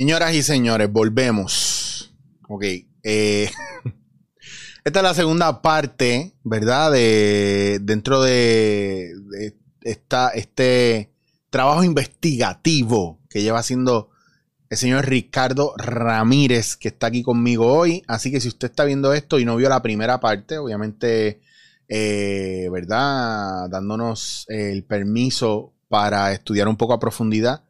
Señoras y señores, volvemos. Ok. eh, esta es la segunda parte, ¿verdad? De, dentro de, esta, este trabajo investigativo que lleva haciendo el señor Ricardo Ramírez, que está aquí conmigo hoy. Así que si usted está viendo esto y no vio la primera parte, obviamente, eh, ¿verdad? Dándonos el permiso para estudiar un poco a profundidad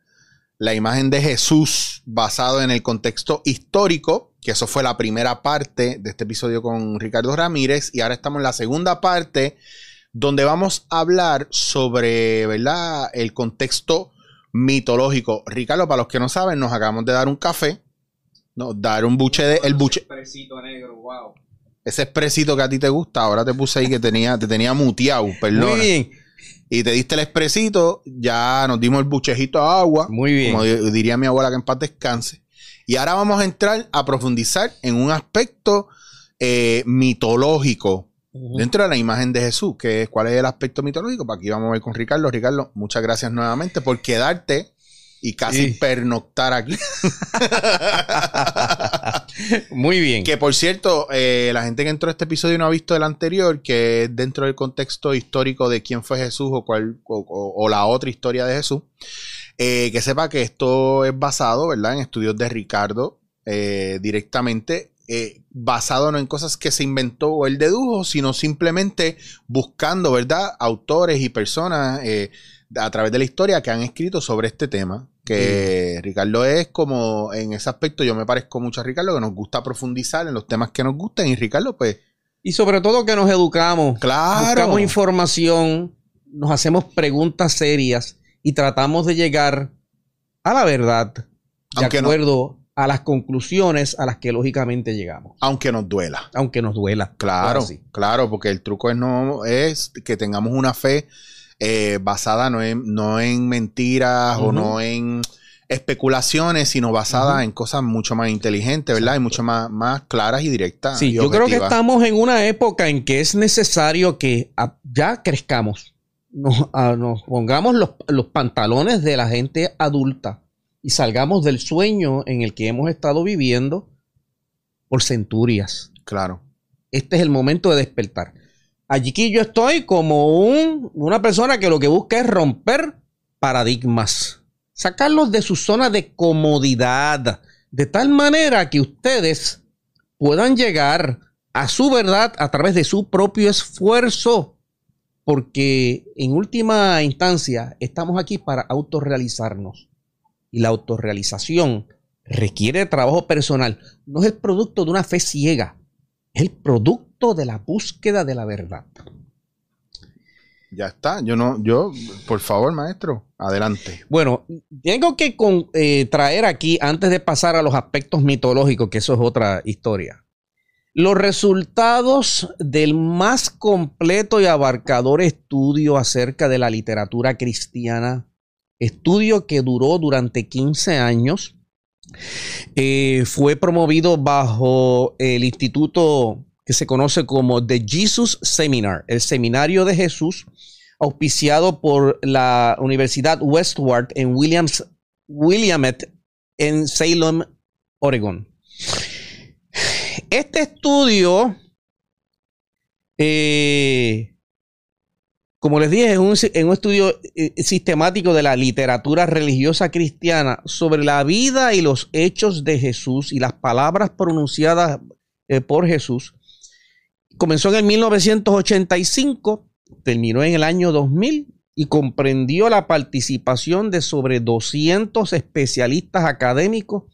la imagen de Jesús basado en el contexto histórico, que eso fue la primera parte de este episodio con Ricardo Ramírez, y ahora estamos en la segunda parte donde vamos a hablar sobre, ¿verdad? El contexto mitológico. Ricardo, para los que no saben, nos acabamos de dar un café, no, dar un buche de, el buche, Expresito negro, wow. ese expresito que a ti te gusta, ahora te puse ahí que tenía, te tenía muteado, perdón. Muy bien, Y te diste el expresito, ya nos dimos el buchejito de agua. muy bien. como di- diría mi abuela que en paz descanse. Y ahora vamos a entrar a profundizar en un aspecto eh, mitológico dentro de la imagen de Jesús, que es cuál es el aspecto mitológico. Para aquí vamos a ver con Ricardo. Ricardo, muchas gracias nuevamente por quedarte y casi Sí. pernoctar aquí. Muy bien. que por cierto, eh, la gente que entró a este episodio no ha visto el anterior, que es dentro del contexto histórico de quién fue Jesús o, cuál, o, o- o la otra historia de Jesús. Eh, que sepa que esto es basado, ¿verdad? En estudios de Ricardo eh, directamente, basado no en cosas que se inventó o él dedujo, sino simplemente buscando, ¿verdad? Autores y personas a través de la historia que han escrito sobre este tema. Que Ricardo es como, en ese aspecto yo me parezco mucho a Ricardo, que nos gusta profundizar en los temas que nos gustan y Ricardo pues, Y sobre todo que nos educamos, claro. buscamos información, nos hacemos preguntas serias y tratamos de llegar a la verdad de Aunque no- acuerdo a las conclusiones a las que lógicamente llegamos, Aunque nos duela. aunque nos duela. Claro, claro, porque el truco es no es que tengamos una fe eh, basada no en, no en mentiras o no en especulaciones, sino basada en cosas mucho más inteligentes, ¿verdad? Y mucho más, más claras y directas. Sí, y yo creo que estamos en una época en que es necesario que ya crezcamos, nos, nos pongamos los, los pantalones de la gente adulta y salgamos del sueño en el que hemos estado viviendo por centurias. Claro. Este es el momento de despertar. Allí que yo estoy como un- una persona que lo que busca es romper paradigmas, sacarlos de su zona de comodidad, de tal manera que ustedes puedan llegar a su verdad a través de su propio esfuerzo, porque en última instancia estamos aquí para autorrealizarnos. Y la autorrealización requiere trabajo personal, no es el producto de una fe ciega, es el producto de la búsqueda de la verdad. Ya está. Yo no, yo, por favor, maestro, adelante. Bueno, tengo que con- eh, traer aquí, antes de pasar a los aspectos mitológicos, que eso es otra historia, los resultados del más completo y abarcador estudio acerca de la literatura cristiana, estudio que duró durante 15 años, eh, fue promovido bajo el instituto que se conoce como The Jesus Seminar, el Seminario de Jesús, auspiciado por la Universidad Westward en Williams, Willamette, en Salem, Oregon. Este estudio, eh, como les dije, es un, es un estudio eh, sistemático de la literatura religiosa cristiana sobre la vida y los hechos de Jesús y las palabras pronunciadas eh, por Jesús. Comenzó en el 1985, terminó en el año 2000 y comprendió la participación de sobre 200 especialistas académicos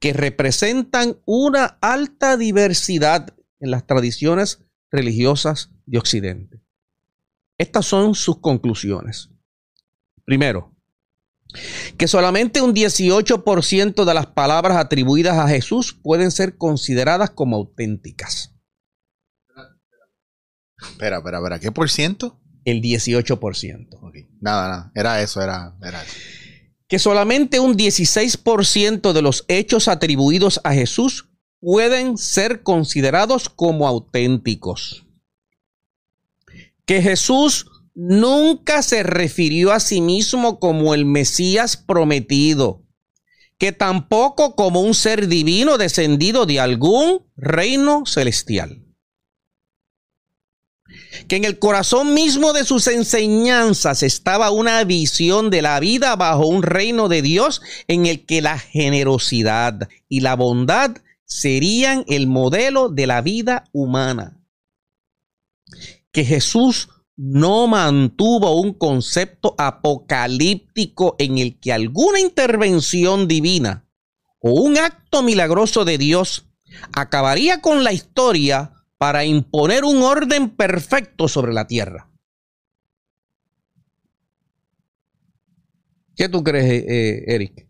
que representan una alta diversidad en las tradiciones religiosas de Occidente. Estas son sus conclusiones. Primero, que solamente un 18% de las palabras atribuidas a Jesús pueden ser consideradas como auténticas. Espera, espera, espera. ¿Qué por ciento? El 18%. Ok. Nada, nada. Era eso, era, era eso. Que solamente un 16% de los hechos atribuidos a Jesús pueden ser considerados como auténticos. Que Jesús nunca se refirió a sí mismo como el Mesías prometido. que tampoco como un ser divino descendido de algún reino celestial. Que en el corazón mismo de sus enseñanzas estaba una visión de la vida bajo un reino de Dios en el que la generosidad y la bondad serían el modelo de la vida humana. Que Jesús no mantuvo un concepto apocalíptico en el que alguna intervención divina o un acto milagroso de Dios acabaría con la historia para imponer un orden perfecto sobre la tierra. ¿Qué tú crees, eh, eh, Eric?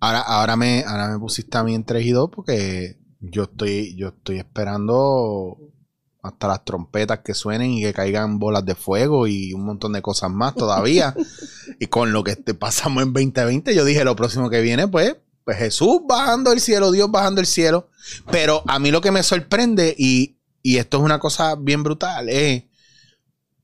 Ahora, ahora, me, ahora me pusiste a mí en 3 y 2 porque yo estoy, yo estoy esperando hasta las trompetas que suenen y que caigan bolas de fuego y un montón de cosas más todavía. y con lo que pasamos en 2020, yo dije lo próximo que viene, pues, pues Jesús bajando el cielo, Dios bajando el cielo. Pero a mí lo que me sorprende, y, y esto es una cosa bien brutal, es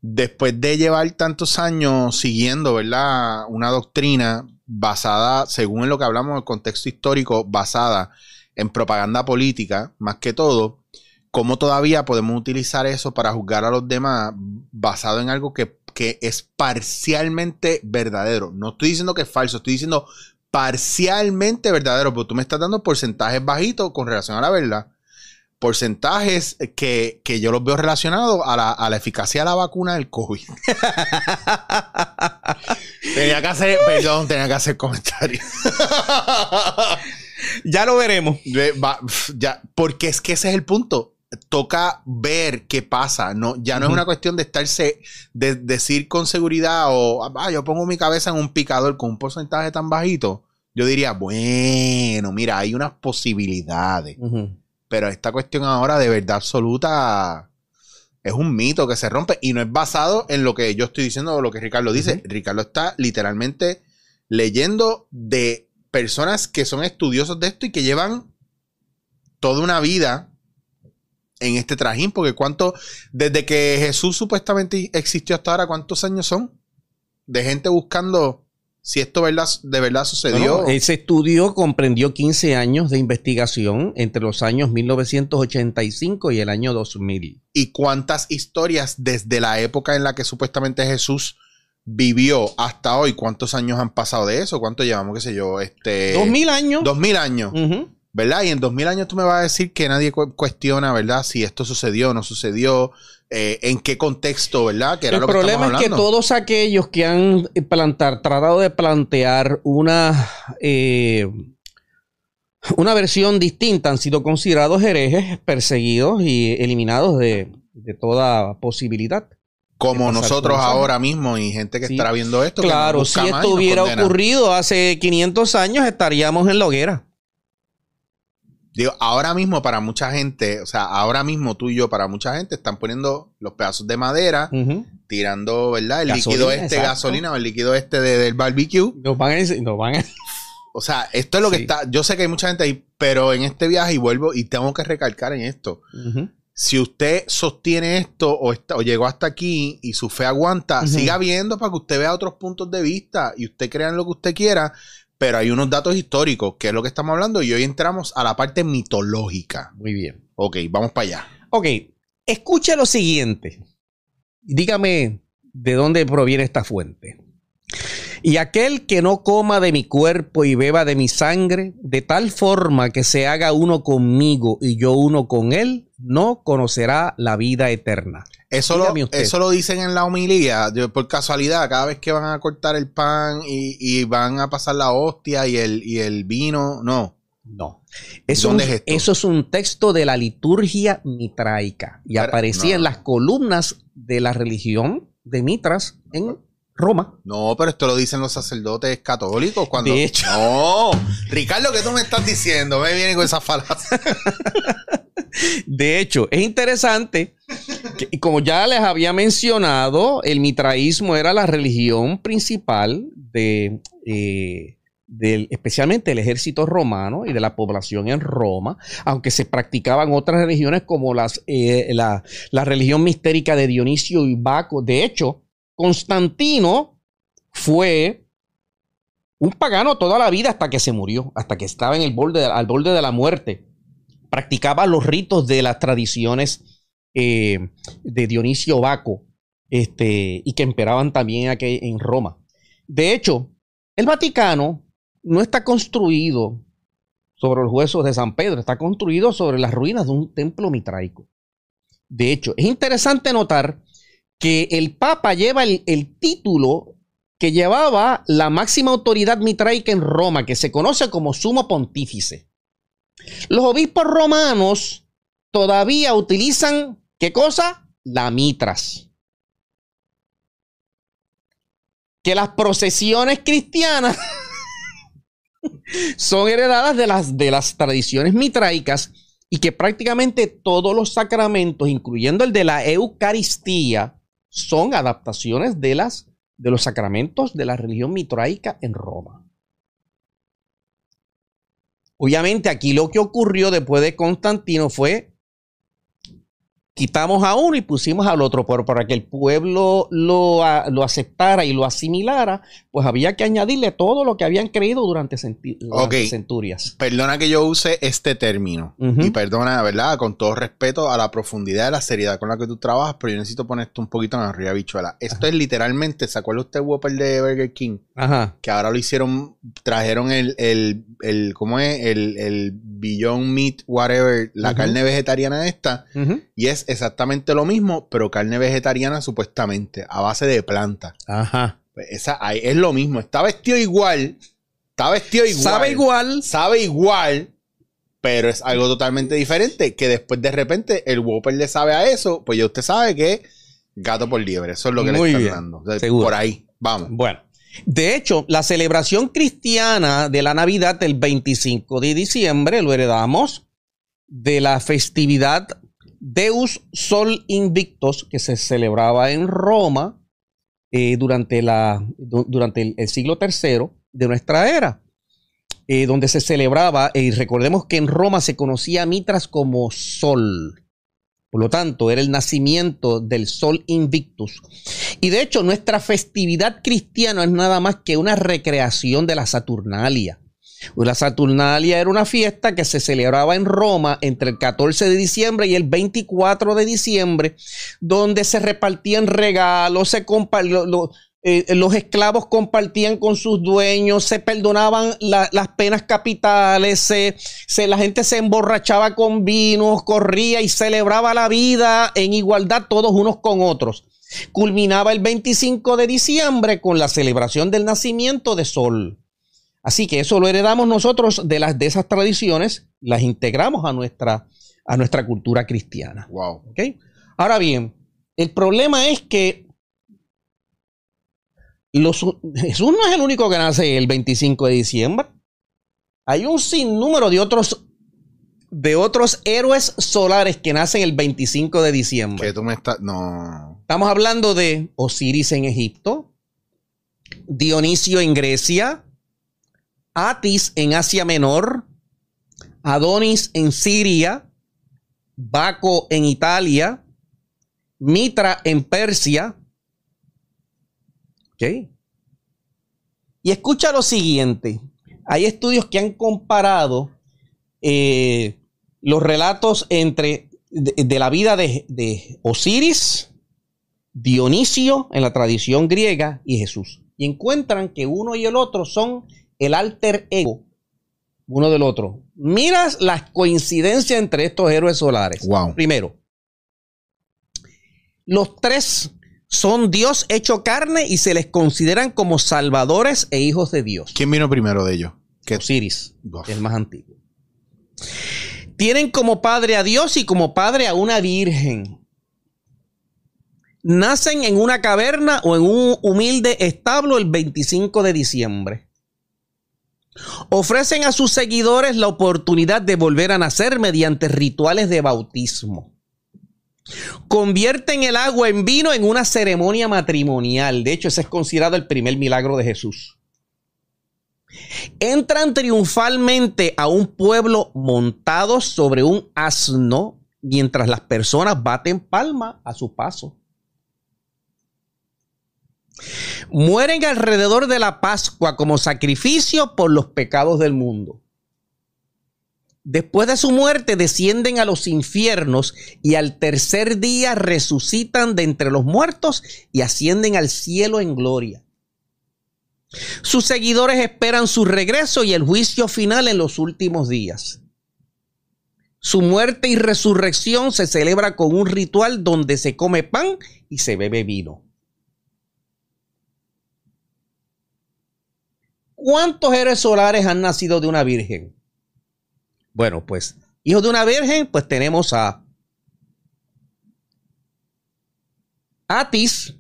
después de llevar tantos años siguiendo, ¿verdad? Una doctrina basada, según en lo que hablamos del contexto histórico, basada en propaganda política, más que todo, cómo todavía podemos utilizar eso para juzgar a los demás basado en algo que, es parcialmente verdadero. No estoy diciendo que es falso, estoy diciendo parcialmente verdadero, porque tú me estás dando porcentajes bajitos con relación a la verdad. Porcentajes que, yo los veo relacionados a la, a la, eficacia de la vacuna del COVID. tenía que hacer, perdón, tenía que hacer comentarios. ya lo veremos. Ya, porque es que ese es el punto toca ver qué pasa. No, ya no es una cuestión de estarse, de decir con seguridad o, ah, yo pongo mi cabeza en un picador con un porcentaje tan bajito. Yo diría, bueno, mira, hay unas posibilidades. Pero esta cuestión ahora de verdad absoluta es un mito que se rompe y no es basado en lo que yo estoy diciendo o lo que Ricardo dice. Ricardo está literalmente leyendo de personas que son estudiosos de esto y que llevan toda una vida en este trajín, porque cuánto, desde que Jesús supuestamente existió hasta ahora, ¿cuántos años son? De gente buscando si esto verdad, de verdad sucedió. ese estudio comprendió 15 años de investigación entre los años 1985 y el año 2000. ¿Y cuántas historias desde la época en la que supuestamente Jesús vivió hasta hoy? ¿Cuántos años han pasado de eso? ¿Cuánto llevamos, qué sé yo? Este, 2000 años. 2000 años. ¿Verdad? Y en 2000 años tú me vas a decir que nadie cuestiona, ¿verdad? Si esto sucedió o no sucedió, eh, en qué contexto, ¿verdad? Que era El problema es que todos aquellos que han plantar, tratado de plantear una, eh, una versión distinta han sido considerados herejes, perseguidos y eliminados de, toda posibilidad. Como nosotros ahora mismo y gente que estará viendo esto. Claro, si esto hubiera ocurrido hace 500 años, estaríamos en la hoguera. Digo, ahora mismo para mucha gente, o sea, ahora mismo tú y yo para mucha gente están poniendo los pedazos de madera, tirando, ¿verdad? El líquido este, gasolina o el líquido este del barbecue. Nos van a, nos van O sea, esto es lo que está. Yo sé que hay mucha gente ahí, pero en este viaje y vuelvo y tengo que recalcar en esto. Si usted sostiene esto o, o, llegó hasta aquí y su fe aguanta, siga viendo para que usted vea otros puntos de vista y usted crea en lo que usted quiera, pero hay unos datos históricos, que es lo que estamos hablando, y hoy entramos a la parte mitológica. Muy bien. Ok, vamos para allá. Ok, escucha lo siguiente. Dígame de dónde proviene esta fuente. Y aquel que no coma de mi cuerpo y beba de mi sangre, de tal forma que se haga uno conmigo y yo uno con él, no conocerá la vida eterna. Eso lo, eso lo, dicen en la homilía, por casualidad, cada vez que van a cortar el pan y, van a pasar la hostia y el, y el vino, no. No. Eso, es eso es un texto de la liturgia mitraica y aparecía en las columnas de la religión de Mitras en Roma. No, pero esto lo dicen los sacerdotes católicos cuando. De hecho. No, Ricardo, ¿qué tú me estás diciendo? Me viene con esa falacia. De hecho, es interesante y como ya les había mencionado, el mitraísmo era la religión principal de, eh, especialmente del ejército romano y de la población en Roma, aunque se practicaban otras religiones como las, eh, la, la, religión mistérica de Dionisio y Baco. De hecho, Constantino fue un pagano toda la vida hasta que se murió, hasta que estaba en el borde, al borde de la muerte. Practicaba los ritos de las tradiciones eh, de Dionisio Baco este, y que imperaban también aquí en Roma. De hecho, el Vaticano no está construido sobre los huesos de San Pedro, está construido sobre las ruinas de un templo mitraico. De hecho, es interesante notar que el Papa lleva el, el título que llevaba la máxima autoridad mitraica en Roma, que se conoce como sumo pontífice. Los obispos romanos todavía utilizan, ¿qué cosa? La mitras. Que las procesiones cristianas son heredadas de las, de las tradiciones mitraicas y que prácticamente todos los sacramentos, incluyendo el de la Eucaristía, son adaptaciones de, las, de los sacramentos de la religión mitraica en Roma. Obviamente aquí lo que ocurrió después de Constantino fue quitamos a uno y pusimos al otro, pero para que el pueblo lo, lo, aceptara y lo asimilara, pues había que añadirle todo lo que habían creído durante, centurias. Perdona que yo use este término y perdona, ¿verdad? Con todo respeto a la profundidad de la seriedad con la que tú trabajas, pero yo necesito poner esto un poquito en arriba, bichuela. Esto es literalmente, ¿se acuerda usted Whopper de Burger King? Ajá. Que ahora lo hicieron, trajeron el, el, el ¿cómo es? El, el Beyond Meat, whatever, la carne vegetariana esta, y es exactamente lo mismo, pero carne vegetariana supuestamente, a base de planta. Ajá. Pues esa es lo mismo. Está vestido igual. Está vestido igual. Sabe igual. Sabe igual. Pero es algo totalmente diferente. Que después de repente el Whopper le sabe a eso. Pues ya usted sabe que gato por liebre. Eso es lo que le está dando. Por ahí. Vamos. Bueno. De hecho, la celebración cristiana de la Navidad del 25 de diciembre lo heredamos de la festividad Deus Sol Invictus, que se celebraba en Roma eh, durante, la, durante el, siglo III de nuestra era, eh, donde se celebraba, y recordemos que en Roma se conocía Mitras como Sol. Por lo tanto, era el nacimiento del Sol Invictus. Y de hecho, nuestra festividad cristiana es nada más que una recreación de la Saturnalia. La Saturnalia era una fiesta que se celebraba en Roma entre el 14 de diciembre y el 24 de diciembre, donde se repartían regalos, se eh, los esclavos compartían con sus dueños, se perdonaban las penas capitales, se, la gente se emborrachaba con vinos, corría y celebraba la vida en igualdad todos unos con otros. Culminaba el 25 de diciembre con la celebración del nacimiento de Sol. Así que eso lo heredamos nosotros de, las, de esas tradiciones, las integramos a nuestra, a nuestra cultura cristiana. Wow. Ahora bien, el problema es que Jesús no es el único que nace el 25 de diciembre. Hay un sinnúmero de otros de otros héroes solares que nacen el 25 de diciembre. Que tú me estás. No. Estamos hablando de Osiris en Egipto, Dionisio en Grecia, Atis en Asia Menor, Adonis en Siria, Baco en Italia, Mitra en Persia. ¿Ok? Y escucha lo siguiente. Hay estudios que han comparado eh, los relatos entre de, la vida de, Osiris, Dionisio en la tradición griega y Jesús. Y encuentran que uno y el otro son el alter ego uno del otro. Miras las coincidencias entre estos héroes solares. Wow. Primero, los tres son Dios hecho carne y se les consideran como salvadores e hijos de Dios. ¿Quién vino primero de ellos? Osiris, el más antiguo. Tienen como padre a Dios y como padre a una virgen. Nacen en una caverna o en un humilde establo el 25 de diciembre. Ofrecen a sus seguidores la oportunidad de volver a nacer mediante rituales de bautismo. Convierten el agua en vino en una ceremonia matrimonial. De hecho, ese es considerado el primer milagro de Jesús. Entran triunfalmente a un pueblo montados sobre un asno mientras las personas baten palma a su paso. Mueren alrededor de la Pascua como sacrificio por los pecados del mundo. Después de su muerte descienden a los infiernos y al tercer día resucitan de entre los muertos y ascienden al cielo en gloria. Sus seguidores esperan su regreso y el juicio final en los últimos días. Su muerte y resurrección se celebra con un ritual donde se come pan y se bebe vino. ¿Cuántos héroes solares han nacido de una virgen? Bueno, pues, hijos de una virgen, pues tenemos a Atis,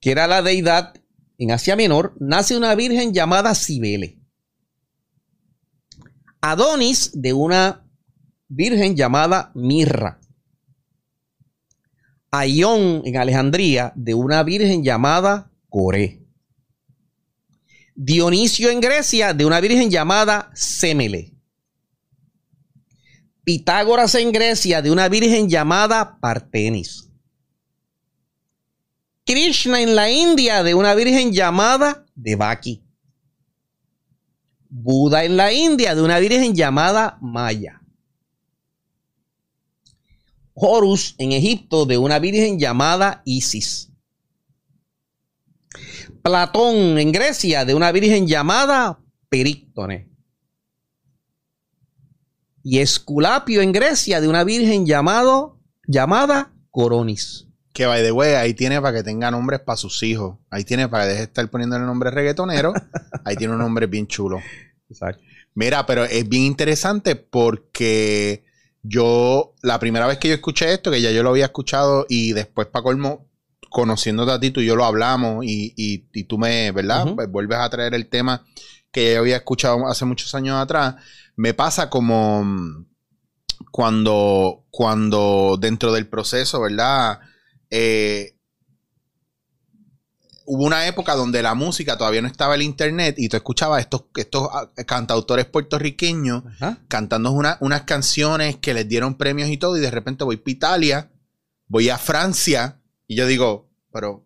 que era la deidad en Asia Menor, nace una virgen llamada Cibele. Adonis de una virgen llamada Mirra. Aión en Alejandría de una virgen llamada Coré. Dionisio en Grecia de una virgen llamada Semele. Pitágoras en Grecia de una virgen llamada Partenis. Krishna en la India de una virgen llamada Devaki. Buda en la India de una virgen llamada Maya. Horus en Egipto de una virgen llamada Isis. Platón en Grecia de una virgen llamada Períctone. Y Esculapio en Grecia de una virgen llamado, llamada Coronis. Que by the way, ahí tiene para que tenga nombres para sus hijos. Ahí tiene para que deje de estar poniéndole nombre reggaetonero. ahí tiene un nombre bien chulo. Exacto. Mira, pero es bien interesante porque yo, la primera vez que yo escuché esto, que ya yo lo había escuchado y después para colmo, conociéndote a ti, tú y yo lo hablamos y, y, tú me, ¿verdad? Pues vuelves a traer el tema que yo había escuchado hace muchos años atrás. Me pasa como mm, cuando, cuando dentro del proceso, ¿verdad? Eh, hubo una época donde la música todavía no estaba el internet y tú escuchabas estos, estos ah, cantautores puertorriqueños cantando unas canciones que les dieron premios y todo y de repente voy a Italia, voy a Francia y yo digo, pero,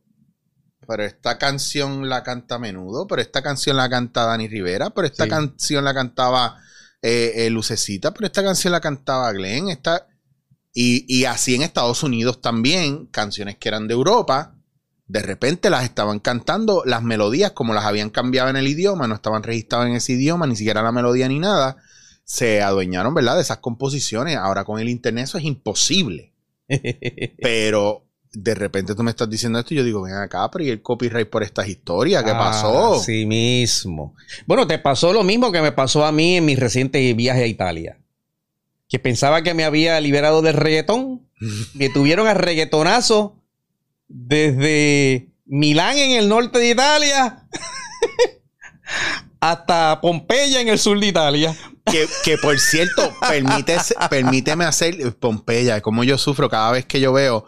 pero esta canción la canta a menudo, pero esta canción la canta Dani Rivera, pero esta canción la cantaba eh, eh, Lucecita, pero esta canción la cantaba Glenn, esta... Y, y así en Estados Unidos también, canciones que eran de Europa, de repente las estaban cantando, las melodías como las habían cambiado en el idioma, no estaban registradas en ese idioma, ni siquiera la melodía ni nada, se adueñaron, ¿verdad? De esas composiciones. Ahora con el internet eso es imposible. Pero de repente tú me estás diciendo esto y yo digo, ven acá, pero ¿y el copyright por estas historias? ¿Qué ah, pasó? Sí mismo. Bueno, te pasó lo mismo que me pasó a mí en mi reciente viaje a Italia. Que pensaba que me había liberado del reggaetón. que tuvieron a reggaetonazo desde Milán en el norte de Italia hasta Pompeya en el sur de Italia. Que, por cierto, permíteme hacer Pompeya, como yo sufro cada vez que yo veo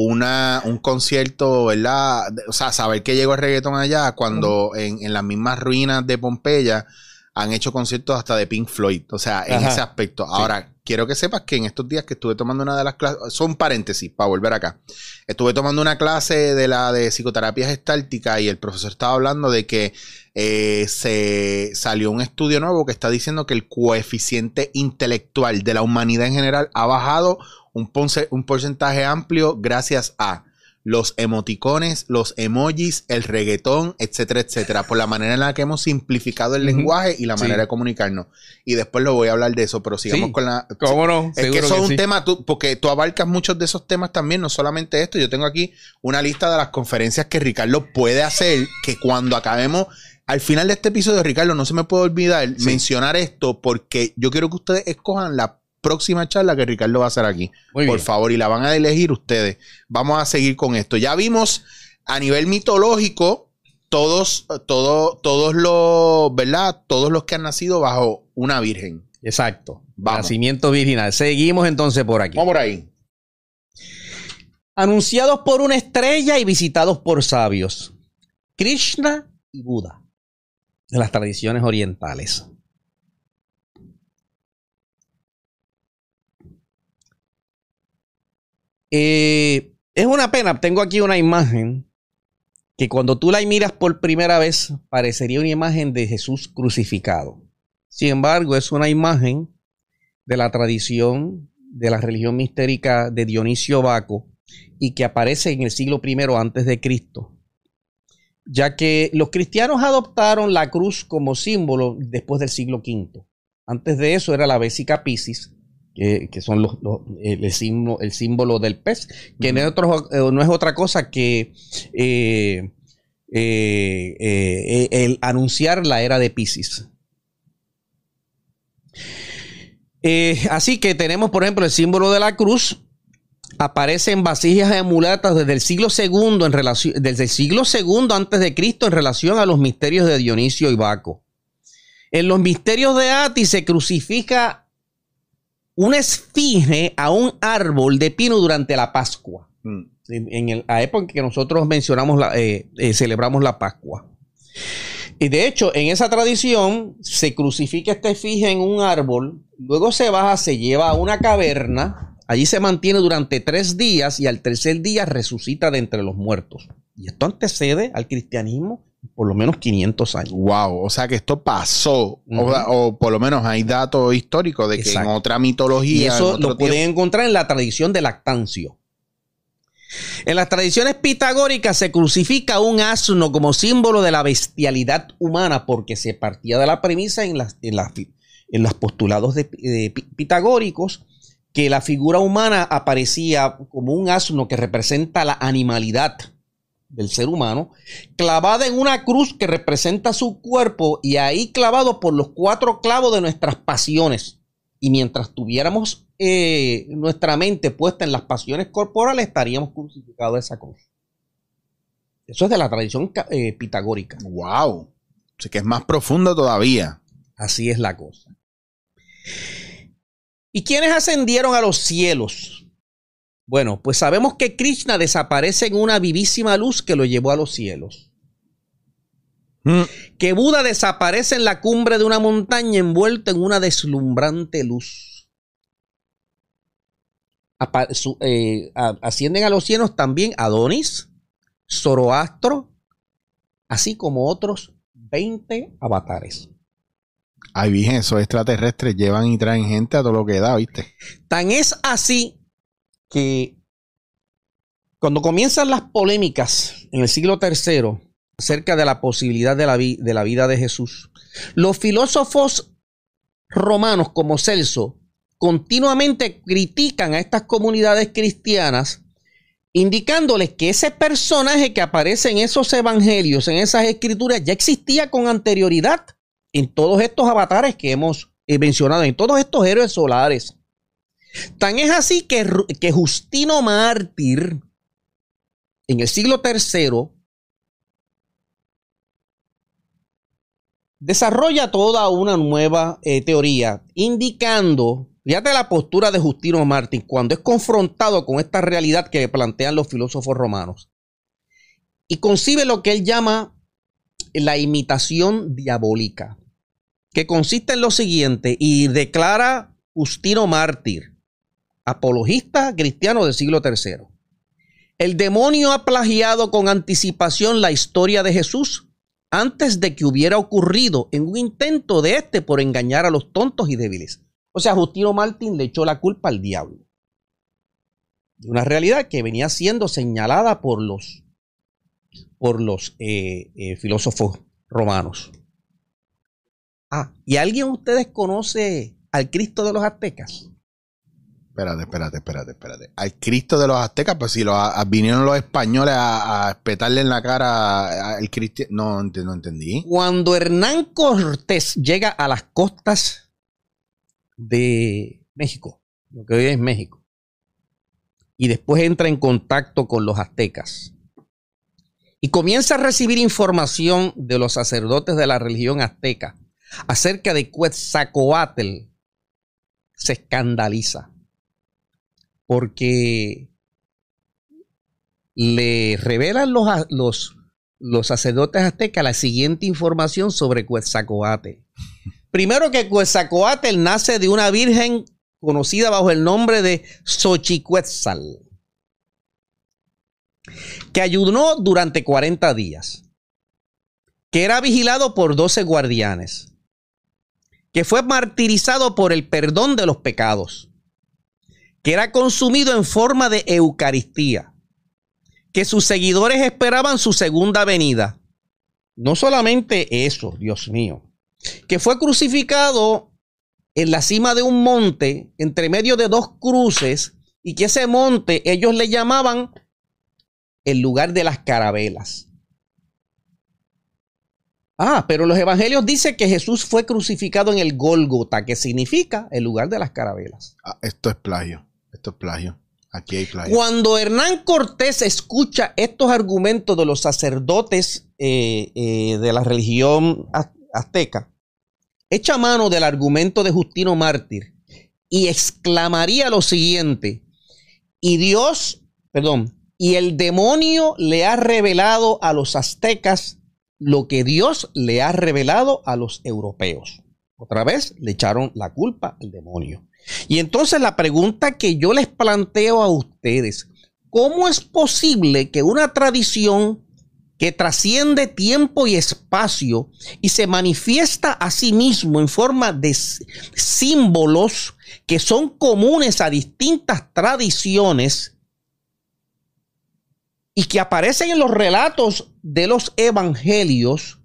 una, un concierto, ¿verdad? O sea, saber que llegó el reggaetón allá cuando en, en las mismas ruinas de Pompeya han hecho conciertos hasta de Pink Floyd. O sea, en ese aspecto. Ahora, quiero que sepas que en estos días que estuve tomando una de las clases, son paréntesis para volver acá. Estuve tomando una clase de la de psicoterapia gestáltica y el profesor estaba hablando de que eh, se salió un estudio nuevo que está diciendo que el coeficiente intelectual de la humanidad en general ha bajado un, un porcentaje amplio gracias a los emoticones, los emojis, el reggaetón, etcétera, etcétera, por la manera en la que hemos simplificado el lenguaje y la manera de comunicarnos. Y después lo voy a hablar de eso, pero sigamos con la... ¿Cómo no? Es que eso es un tema, porque tú abarcas muchos de esos temas también, no solamente esto. Yo tengo aquí una lista de las conferencias que Ricardo puede hacer, que cuando acabemos al final de este episodio, Ricardo, no se me puede olvidar mencionar esto porque yo quiero que ustedes escojan la próxima charla que Ricardo va a hacer aquí. por favor, y la van a elegir ustedes. Vamos a seguir con esto. Ya vimos a nivel mitológico todos, todo, todos los, ¿verdad? Todos los que han nacido bajo una virgen. Exacto. Nacimiento virginal. Seguimos entonces por aquí. Vamos por ahí. Anunciados por una estrella y visitados por sabios. Krishna y Buda. De las tradiciones orientales. Eh, es una pena, tengo aquí una imagen que cuando tú la miras por primera vez parecería una imagen de Jesús crucificado. Sin embargo, es una imagen de la tradición de la religión mistérica de Dionisio Baco y que aparece en el siglo I antes de Cristo, ya que los cristianos adoptaron la cruz como símbolo después del siglo V. Antes de eso era la Bésica Piscis, que, son los, el, símbolo, del pez, que no, es eh, no, es otra cosa que eh, eh, el anunciar la era de Piscis. así que tenemos, por ejemplo, el símbolo de la cruz. Aparece en vasijas emulatas desde el siglo segundo en relación, desde el siglo segundo antes de Cristo en relación a los misterios de Dionisio y Baco. En los misterios de Ati se crucifica una esfinge a un árbol de pino durante la Pascua. Mm. En, la época en que nosotros mencionamos, la, eh, eh, celebramos la Pascua. Y de hecho, en esa tradición se crucifica esta esfinge en un árbol, luego se baja, se lleva a una caverna, allí se mantiene durante tres días y al tercer día resucita de entre los muertos. Y esto antecede al cristianismo por lo menos 500 años. Wow, o sea que esto pasó, o, por lo menos hay datos históricos de que en otra mitología. Y eso lo pueden encontrar en la tradición de Lactancio. En las tradiciones pitagóricas se crucifica un asno como símbolo de la bestialidad humana, porque se partía de la premisa en, las, en, en los postulados de, pitagóricos que la figura humana aparecía como un asno que representa la animalidad del ser humano, clavada en una cruz que representa su cuerpo y ahí clavado por los cuatro clavos de nuestras pasiones. Y mientras tuviéramos eh, nuestra mente puesta en las pasiones corporales, estaríamos crucificados a esa cruz. Eso es de la tradición eh, pitagórica. ¡Wow! Así que es más profundo todavía. Así es la cosa. ¿Y quiénes ascendieron a los cielos? Bueno, pues sabemos que Krishna desaparece en una vivísima luz que lo llevó a los cielos. Mm. Que Buda desaparece en la cumbre de una montaña envuelto en una deslumbrante luz. Eh, ascienden a los cielos también Adonis, Zoroastro, así como otros 20 avatares. Ay, bien, esos extraterrestres llevan y traen gente a todo lo que da, ¿viste? Tan es así que cuando comienzan las polémicas en el siglo III acerca de la posibilidad de la, de la vida de Jesús, los filósofos romanos como Celso continuamente critican a estas comunidades cristianas indicándoles que ese personaje que aparece en esos evangelios, en esas escrituras, ya existía con anterioridad en todos estos avatares que hemos eh, mencionado, en todos estos héroes solares. Tan es así que, que Justino Mártir, en el siglo III, desarrolla toda una nueva eh, teoría, indicando, fíjate la postura de Justino Mártir cuando es confrontado con esta realidad que plantean los filósofos romanos, y concibe lo que él llama la imitación diabólica, que consiste en lo siguiente, y declara Justino Mártir, apologista cristiano del siglo III. El demonio ha plagiado con anticipación la historia de Jesús antes de que hubiera ocurrido en un intento de este por engañar a los tontos y débiles. O sea, Justino Martín le echó la culpa al diablo. De una realidad que venía siendo señalada por los, por los eh, eh, filósofos romanos. Ah, ¿y alguien ustedes conoce al Cristo de los aztecas? Espérate, espérate, espérate, espérate. Al Cristo de los aztecas, pues si vinieron los españoles a, espetarle en la cara al cristiano. No, no entendí. Cuando Hernán Cortés llega a las costas de México, lo que hoy es México, y después entra en contacto con los aztecas, y comienza a recibir información de los sacerdotes de la religión azteca acerca de Quetzalcoatl, se escandaliza porque le revelan los, los, los sacerdotes aztecas la siguiente información sobre Quetzalcoatl. Primero que Quetzalcoatl nace de una virgen conocida bajo el nombre de Xochiquetzal. que ayunó durante 40 días, que era vigilado por 12 guardianes, que fue martirizado por el perdón de los pecados, que era consumido en forma de Eucaristía, que sus seguidores esperaban su segunda venida. No solamente eso, Dios mío, que fue crucificado en la cima de un monte, entre medio de dos cruces, y que ese monte ellos le llamaban el lugar de las carabelas. Ah, pero los evangelios dicen que Jesús fue crucificado en el Gólgota, que significa el lugar de las carabelas. Ah, esto es plagio. Esto es plagio. Aquí hay plagio. Cuando Hernán Cortés escucha estos argumentos de los sacerdotes eh, eh, de la religión azteca, echa mano del argumento de Justino Mártir y exclamaría lo siguiente, y Dios, perdón, y el demonio le ha revelado a los aztecas lo que Dios le ha revelado a los europeos. Otra vez le echaron la culpa al demonio. Y entonces la pregunta que yo les planteo a ustedes, ¿cómo es posible que una tradición que trasciende tiempo y espacio y se manifiesta a sí mismo en forma de símbolos que son comunes a distintas tradiciones, y que aparecen en los relatos de los evangelios,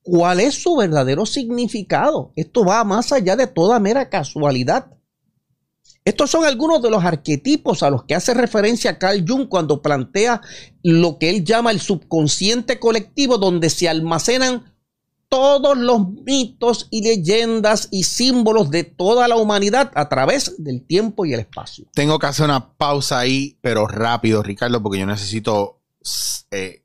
¿cuál es su verdadero significado? Esto va más allá de toda mera casualidad. Estos son algunos de los arquetipos a los que hace referencia Carl Jung cuando plantea lo que él llama el subconsciente colectivo, donde se almacenan todos los mitos y leyendas y símbolos de toda la humanidad a través del tiempo y el espacio. Tengo que hacer una pausa ahí, pero rápido, Ricardo, porque yo necesito eh,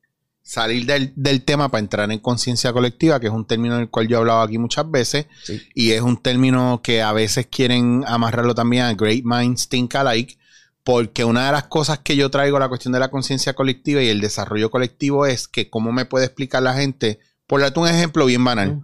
salir del, tema para entrar en conciencia colectiva, que es un término en el cual yo he hablado aquí muchas veces, y es un término que a veces quieren amarrarlo también a Great Minds Think Alike, porque una de las cosas que yo traigo a la cuestión de la conciencia colectiva y el desarrollo colectivo es que cómo me puede explicar la gente por darte un ejemplo bien banal.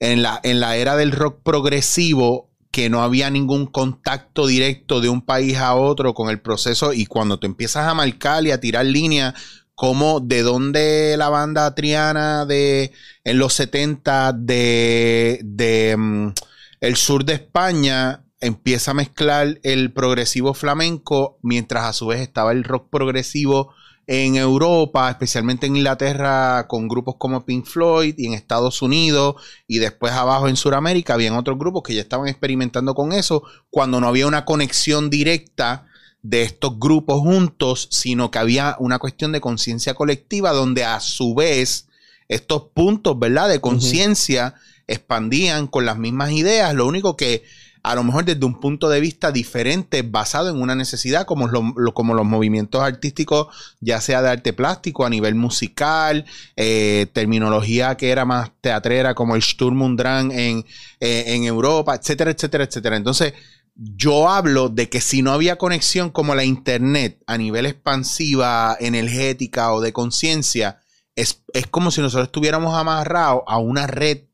En, la, en la era del rock progresivo, que no había ningún contacto directo de un país a otro con el proceso, y cuando te empiezas a marcar y a tirar líneas, como de dónde la banda Triana de en los 70 de, de mm, el sur de España empieza a mezclar el progresivo flamenco, mientras a su vez estaba el rock progresivo en Europa, especialmente en Inglaterra, con grupos como Pink Floyd y en Estados Unidos y después abajo en Sudamérica, habían otros grupos que ya estaban experimentando con eso cuando no había una conexión directa de estos grupos juntos, sino que había una cuestión de conciencia colectiva donde a su vez estos puntos, ¿verdad? De conciencia expandían con las mismas ideas, lo único que a lo mejor desde un punto de vista diferente, basado en una necesidad, como, como los movimientos artísticos, ya sea de arte plástico, a nivel musical, eh, terminología que era más teatrera, como el Sturm und Drang en, eh, en Europa, etcétera, etcétera, etcétera. Entonces, yo hablo de que si no había conexión como la Internet a nivel expansiva, energética o de conciencia, es, es como si nosotros estuviéramos amarrados a una red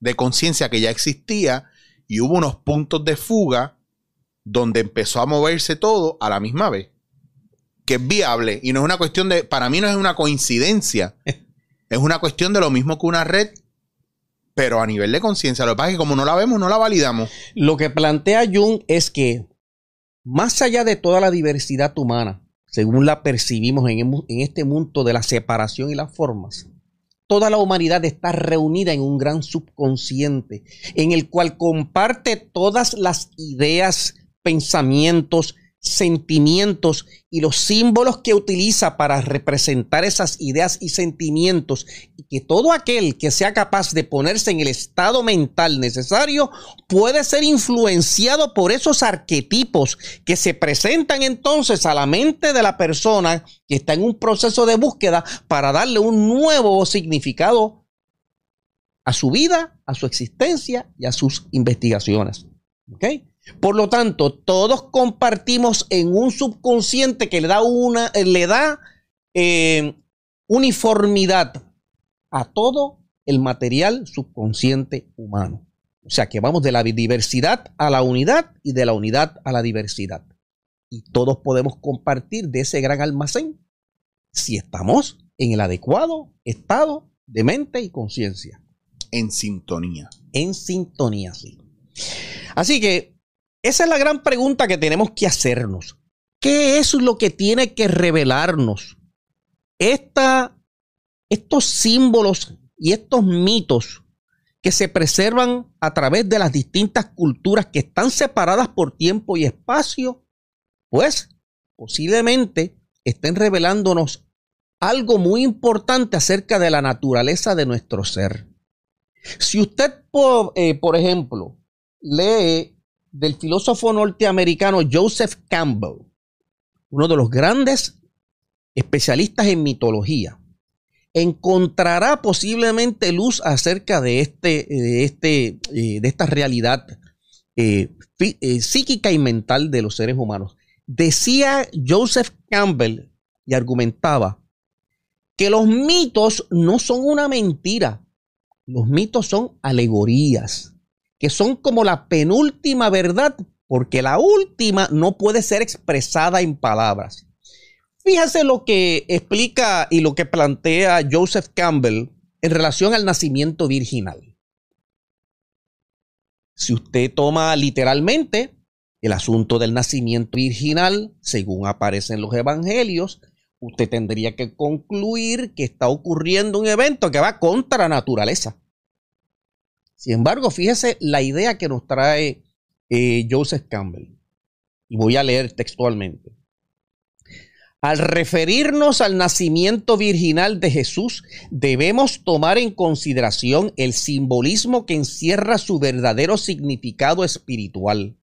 de conciencia que ya existía y hubo unos puntos de fuga donde empezó a moverse todo a la misma vez. Que es viable y no es una cuestión de, para mí no es una coincidencia, es una cuestión de lo mismo que una red, pero a nivel de conciencia. Lo que pasa es que como no la vemos, no la validamos. Lo que plantea Jung es que más allá de toda la diversidad humana, según la percibimos en, en este mundo de la separación y las formas, toda la humanidad está reunida en un gran subconsciente, en el cual comparte todas las ideas, pensamientos, sentimientos y los símbolos que utiliza para representar esas ideas y sentimientos y que todo aquel que sea capaz de ponerse en el estado mental necesario puede ser influenciado por esos arquetipos que se presentan entonces a la mente de la persona que está en un proceso de búsqueda para darle un nuevo significado a su vida, a su existencia y a sus investigaciones. Por lo tanto, todos compartimos en un subconsciente que le da una, eh, le da eh, uniformidad a todo el material subconsciente humano. O sea que vamos de la diversidad a la unidad y de la unidad a la diversidad. Y todos podemos compartir de ese gran almacén si estamos en el adecuado estado de mente y conciencia. En sintonía. En sintonía, sí. Así que esa es la gran pregunta que tenemos que hacernos. ¿Qué es lo que tiene que revelarnos esta, estos símbolos y estos mitos que se preservan a través de las distintas culturas que están separadas por tiempo y espacio? Pues posiblemente estén revelándonos algo muy importante acerca de la naturaleza de nuestro ser. Si usted, eh, por, ejemplo, lee del filósofo norteamericano Joseph Campbell, uno de los grandes especialistas en mitología, encontrará posiblemente luz acerca de, este, de, este, eh, de esta realidad eh, psíquica y mental de los seres humanos. Decía Joseph Campbell y argumentaba que los mitos no son una mentira, los mitos son alegorías, que son como la penúltima verdad, porque la última no puede ser expresada en palabras. Fíjese lo que explica y lo que plantea Joseph Campbell en relación al nacimiento virginal. Si usted toma literalmente el asunto del nacimiento virginal, según aparece en los evangelios, usted tendría que concluir que está ocurriendo un evento que va contra la naturaleza. Sin embargo, fíjese la idea que nos trae eh, Joseph Campbell. Y voy a leer textualmente. Al referirnos al nacimiento virginal de Jesús, debemos tomar en consideración el simbolismo que encierra su verdadero significado espiritual.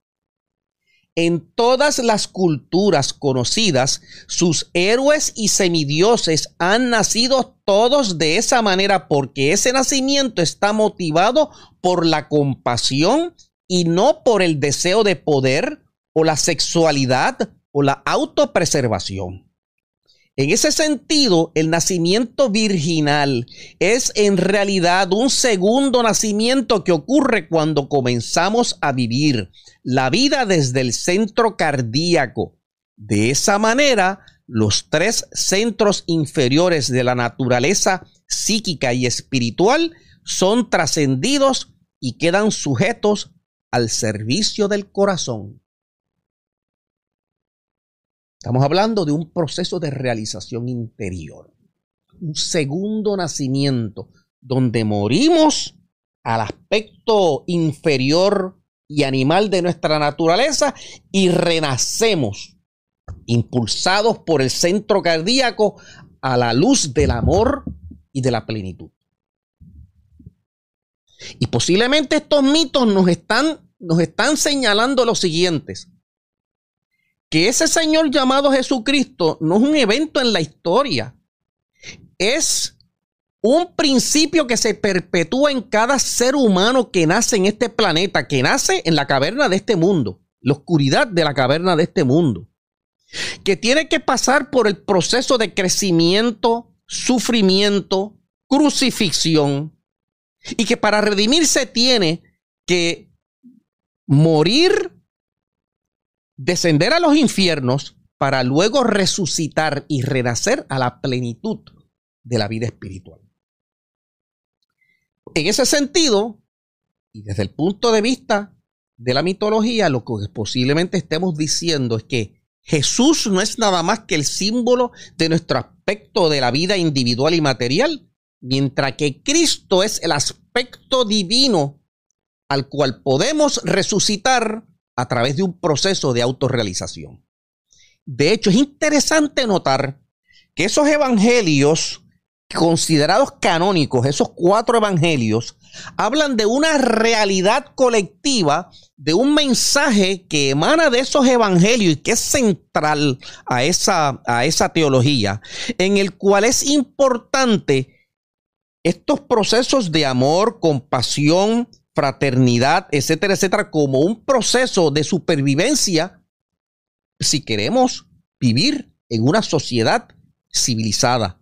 En todas las culturas conocidas, sus héroes y semidioses han nacido todos de esa manera porque ese nacimiento está motivado por la compasión y no por el deseo de poder o la sexualidad o la autopreservación. En ese sentido, el nacimiento virginal es en realidad un segundo nacimiento que ocurre cuando comenzamos a vivir la vida desde el centro cardíaco. De esa manera, los tres centros inferiores de la naturaleza psíquica y espiritual son trascendidos y quedan sujetos al servicio del corazón. Estamos hablando de un proceso de realización interior, un segundo nacimiento, donde morimos al aspecto inferior y animal de nuestra naturaleza y renacemos, impulsados por el centro cardíaco a la luz del amor y de la plenitud. Y posiblemente estos mitos nos están, nos están señalando los siguientes que ese Señor llamado Jesucristo no es un evento en la historia, es un principio que se perpetúa en cada ser humano que nace en este planeta, que nace en la caverna de este mundo, la oscuridad de la caverna de este mundo, que tiene que pasar por el proceso de crecimiento, sufrimiento, crucifixión, y que para redimirse tiene que morir descender a los infiernos para luego resucitar y renacer a la plenitud de la vida espiritual. En ese sentido, y desde el punto de vista de la mitología, lo que posiblemente estemos diciendo es que Jesús no es nada más que el símbolo de nuestro aspecto de la vida individual y material, mientras que Cristo es el aspecto divino al cual podemos resucitar a través de un proceso de autorrealización. De hecho, es interesante notar que esos evangelios considerados canónicos, esos cuatro evangelios, hablan de una realidad colectiva, de un mensaje que emana de esos evangelios y que es central a esa, a esa teología, en el cual es importante estos procesos de amor, compasión, fraternidad, etcétera, etcétera, como un proceso de supervivencia si queremos vivir en una sociedad civilizada.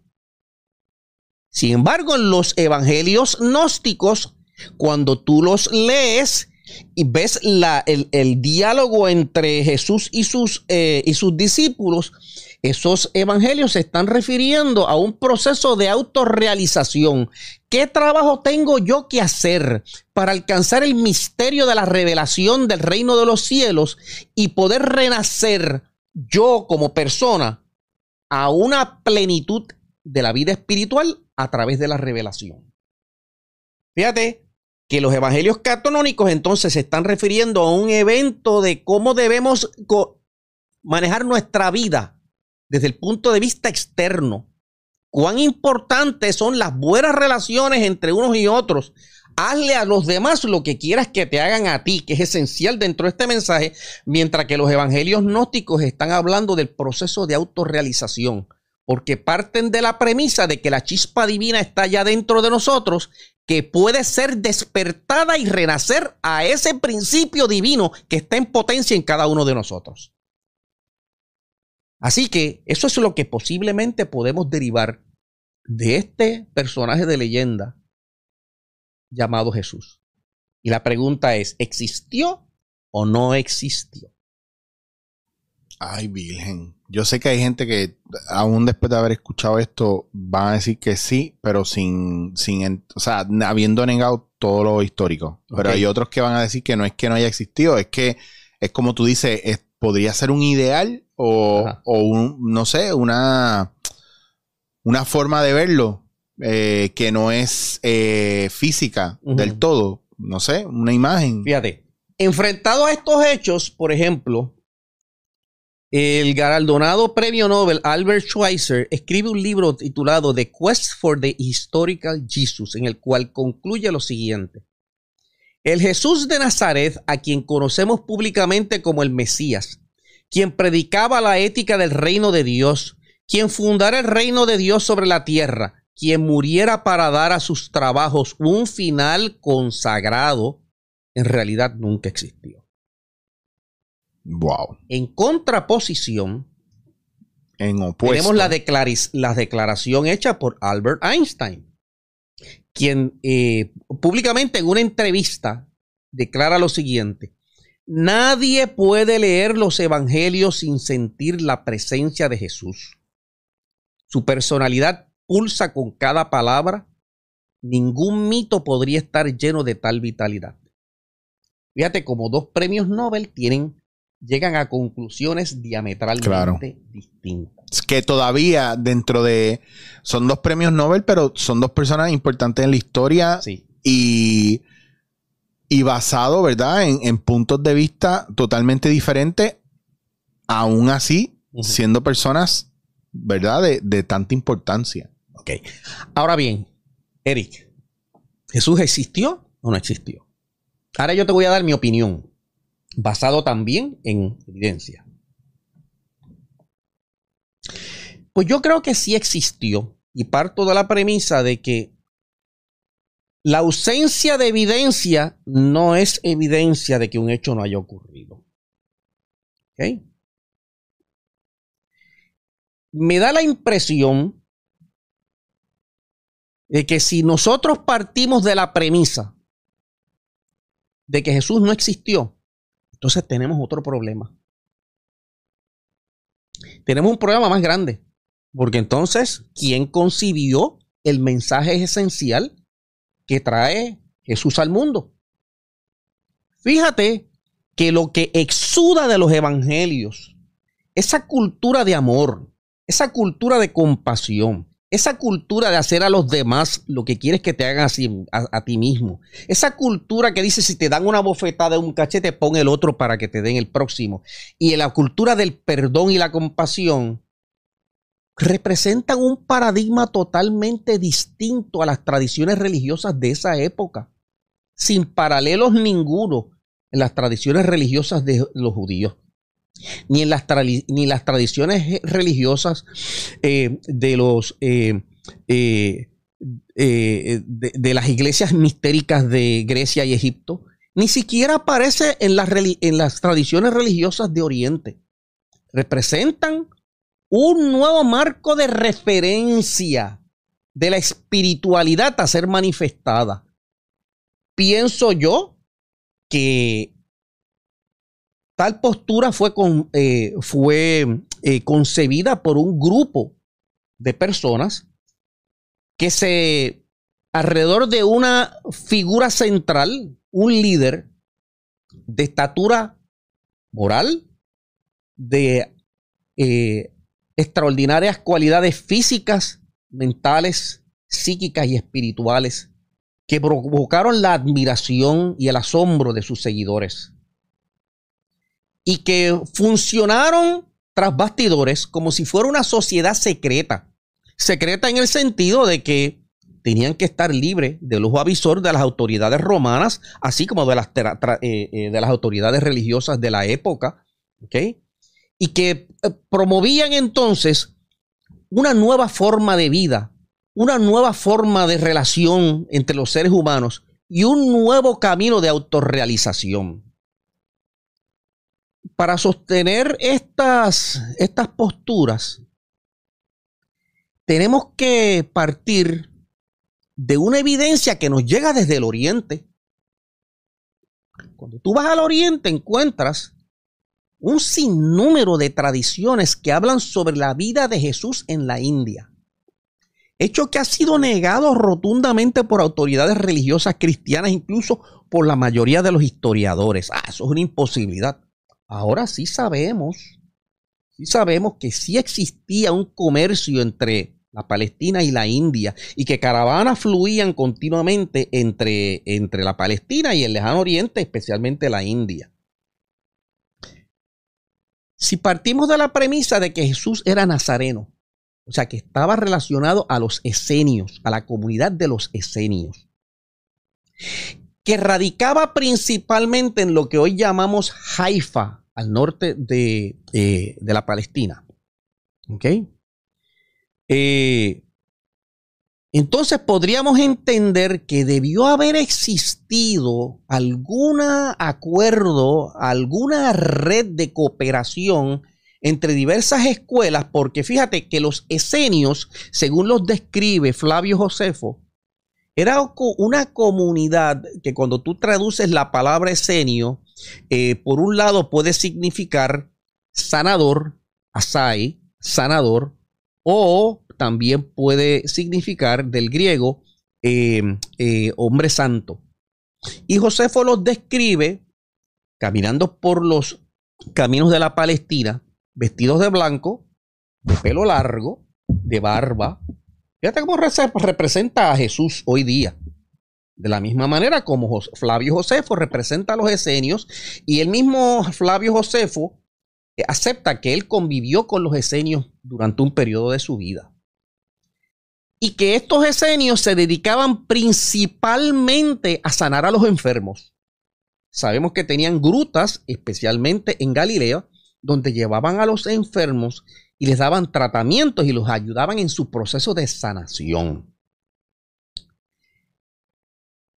Sin embargo, en los evangelios gnósticos, cuando tú los lees, y ves la, el, diálogo entre Jesús y sus, eh, y sus discípulos, esos evangelios se están refiriendo a un proceso de autorrealización. ¿Qué trabajo tengo yo que hacer para alcanzar el misterio de la revelación del reino de los cielos y poder renacer yo como persona a una plenitud de la vida espiritual a través de la revelación? Fíjate, que los evangelios catónicos entonces se están refiriendo a un evento de cómo debemos manejar nuestra vida desde el punto de vista externo. Cuán importantes son las buenas relaciones entre unos y otros. Hazle a los demás lo que quieras que te hagan a ti, que es esencial dentro de este mensaje, mientras que los evangelios gnósticos están hablando del proceso de autorrealización, porque parten de la premisa de que la chispa divina está ya dentro de nosotros que puede ser despertada y renacer a ese principio divino que está en potencia en cada uno de nosotros. Así que eso es lo que posiblemente podemos derivar de este personaje de leyenda llamado Jesús. Y la pregunta es, ¿existió o no existió? Ay, Virgen. Yo sé que hay gente que aún después de haber escuchado esto van a decir que sí, pero sin, sin o sea, habiendo negado todo lo histórico. Pero hay otros que van a decir que no es que no haya existido, es que es como tú dices, podría ser un ideal o, un, no sé, una, una forma de verlo eh, que no es eh, física del todo. No sé, una imagen. Fíjate, enfrentado a estos hechos, por ejemplo, el galardonado premio Nobel Albert Schweitzer escribe un libro titulado The Quest for the Historical Jesus, en el cual concluye lo siguiente. El Jesús de Nazaret, a quien conocemos públicamente como el Mesías, quien predicaba la ética del reino de Dios, quien fundara el reino de Dios sobre la tierra, quien muriera para dar a sus trabajos un final consagrado, en realidad nunca existió. Wow. En contraposición, en tenemos la, declaración hecha por Albert Einstein, quien eh, públicamente en una entrevista declara lo siguiente. Nadie puede leer los evangelios sin sentir la presencia de Jesús. Su personalidad pulsa con cada palabra. Ningún mito podría estar lleno de tal vitalidad. Fíjate, como dos premios Nobel tienen llegan a conclusiones diametralmente distintas. Que todavía dentro de... Son dos premios Nobel, pero son dos personas importantes en la historia. Sí. Y, y basado, ¿verdad? En, puntos de vista totalmente diferentes, aún así, siendo personas, ¿verdad? De, de tanta importancia. Ok. Ahora bien, Eric, ¿Jesús existió o no existió? Ahora yo te voy a dar mi opinión basado también en evidencia. Pues yo creo que sí existió y parto de la premisa de que la ausencia de evidencia no es evidencia de que un hecho no haya ocurrido. Me da la impresión de que si nosotros partimos de la premisa de que Jesús no existió, entonces tenemos otro problema. Tenemos un problema más grande, porque entonces, ¿quién concibió el mensaje esencial que trae Jesús al mundo? Fíjate que lo que exuda de los evangelios, esa cultura de amor, esa cultura de compasión, esa cultura de hacer a los demás lo que quieres que te hagan a, a, ti mismo. Esa cultura que dice si te dan una bofetada un cachete, pon el otro para que te den el próximo. Y la cultura del perdón y la compasión representan un paradigma totalmente distinto a las tradiciones religiosas de esa época, sin paralelos ninguno en las tradiciones religiosas de los judíos ni en las, ni las tradiciones religiosas eh, de los eh, eh, de, las iglesias mistéricas de Grecia y Egipto, ni siquiera aparece en las, en las tradiciones religiosas de Oriente. Representan un nuevo marco de referencia de la espiritualidad a ser manifestada. Pienso yo que tal postura fue, eh, fue eh, concebida por un grupo de personas que se, alrededor de una figura central, un líder de estatura moral, de eh, extraordinarias cualidades físicas, mentales, psíquicas y espirituales que provocaron la admiración y el asombro de sus seguidores y que funcionaron tras bastidores como si fuera una sociedad secreta. Secreta en el sentido de que tenían que estar libres del ojo avisor de las autoridades romanas, así como de las, eh, eh, de las autoridades religiosas de la época, Y que eh, promovían entonces una nueva forma de vida, una nueva forma de relación entre los seres humanos y un nuevo camino de autorrealización para sostener estas, estas posturas, tenemos que partir de una evidencia que nos llega desde el oriente. Cuando tú vas al oriente encuentras un sinnúmero de tradiciones que hablan sobre la vida de Jesús en la India. Hecho que ha sido negado rotundamente por autoridades religiosas cristianas, incluso por la mayoría de los historiadores. Ah, eso es una imposibilidad. Ahora sí sabemos, sí sabemos que sí existía un comercio entre la Palestina y la India y que caravanas fluían continuamente entre, entre la Palestina y el lejano oriente, especialmente la India. Si partimos de la premisa de que Jesús era nazareno, o sea, que estaba relacionado a los esenios, a la comunidad de los esenios, que radicaba principalmente en lo que hoy llamamos Haifa, al norte de, eh, la Palestina. ¿Ok? Eh, entonces podríamos entender que debió haber existido algún acuerdo, alguna red de cooperación entre diversas escuelas, porque fíjate que los esenios, según los describe Flavio Josefo, era una comunidad que cuando tú traduces la palabra esenio, eh, por un lado puede significar sanador, asai, sanador, o también puede significar del griego em, eh, hombre santo. Y Josefo los describe caminando por los caminos de la Palestina, vestidos de blanco, de pelo largo, de barba, Fíjate cómo representa a Jesús hoy día. De la misma manera como Flavio Josefo representa a los esenios y el mismo Flavio Josefo eh, acepta que él convivió con los esenios durante un periodo de su vida. Y que estos esenios se dedicaban principalmente a sanar a los enfermos. Sabemos que tenían grutas, especialmente en Galilea, donde llevaban a los enfermos y les daban tratamientos y los ayudaban en su proceso de sanación.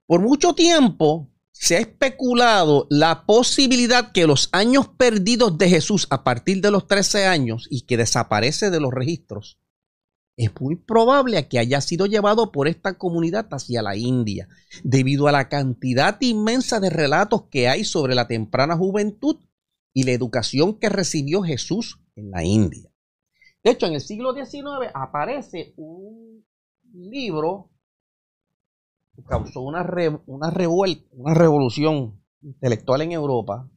Por mucho tiempo se ha especulado la posibilidad que los años perdidos de Jesús a partir de los 13 años y que desaparece de los registros, es muy probable que haya sido llevado por esta comunidad hacia la India, debido a la cantidad inmensa de relatos que hay sobre la temprana juventud y la educación que recibió Jesús en la India. De hecho, en el siglo XIX aparece un libro causó una, una revuelta, una revolución intelectual en Europa,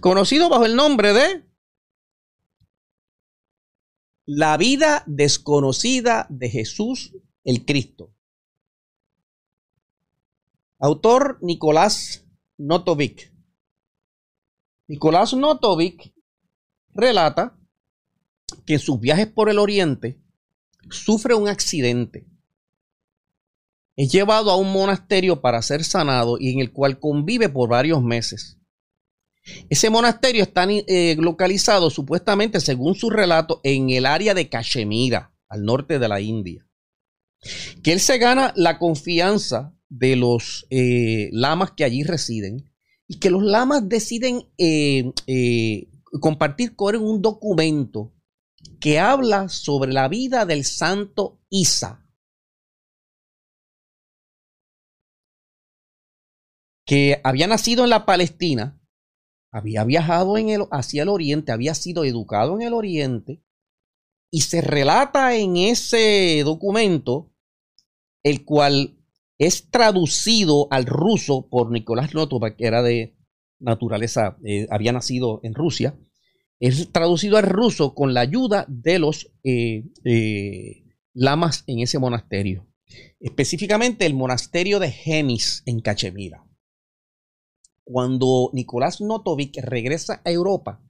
conocido bajo el nombre de La vida desconocida de Jesús el Cristo. Autor Nicolás Notovic. Nicolás Notovic relata que en sus viajes por el oriente sufre un accidente. Es llevado a un monasterio para ser sanado y en el cual convive por varios meses. Ese monasterio está eh, localizado supuestamente, según su relato, en el área de Cachemira, al norte de la India. Que él se gana la confianza de los eh, lamas que allí residen y que los lamas deciden eh, compartir con un documento que habla sobre la vida del santo Isa. Que había nacido en la Palestina, había viajado hacia el oriente, había sido educado en el oriente, y se relata en ese documento, el cual es traducido al ruso por Nicolás Notova, que era de naturaleza, eh, había nacido en Rusia, es traducido al ruso con la ayuda de los eh, eh, lamas en ese monasterio, específicamente el monasterio de Gemis en Cachemira. Cuando Nicolás Notovic regresa a Europa,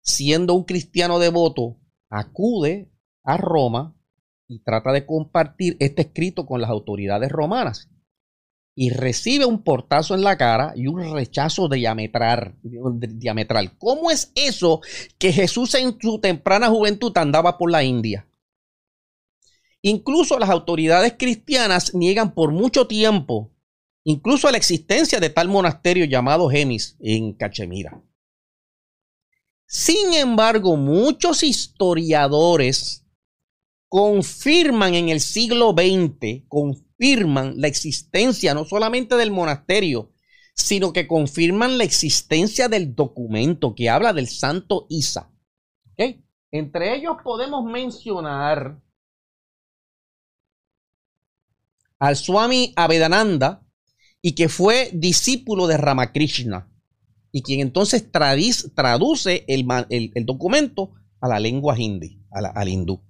siendo un cristiano devoto, acude a Roma y trata de compartir este escrito con las autoridades romanas y recibe un portazo en la cara y un rechazo diametral, diametral. ¿Cómo es eso que Jesús en su temprana juventud andaba por la India? Incluso las autoridades cristianas niegan por mucho tiempo incluso la existencia de tal monasterio llamado Gemis en Cachemira. Sin embargo, muchos historiadores confirman en el siglo XX, confirman la existencia no solamente del monasterio, sino que confirman la existencia del documento que habla del santo Isa. Entre ellos podemos mencionar al Swami Avedananda y que fue discípulo de Ramakrishna y quien entonces traduce el, documento a la lengua hindi, al hindú.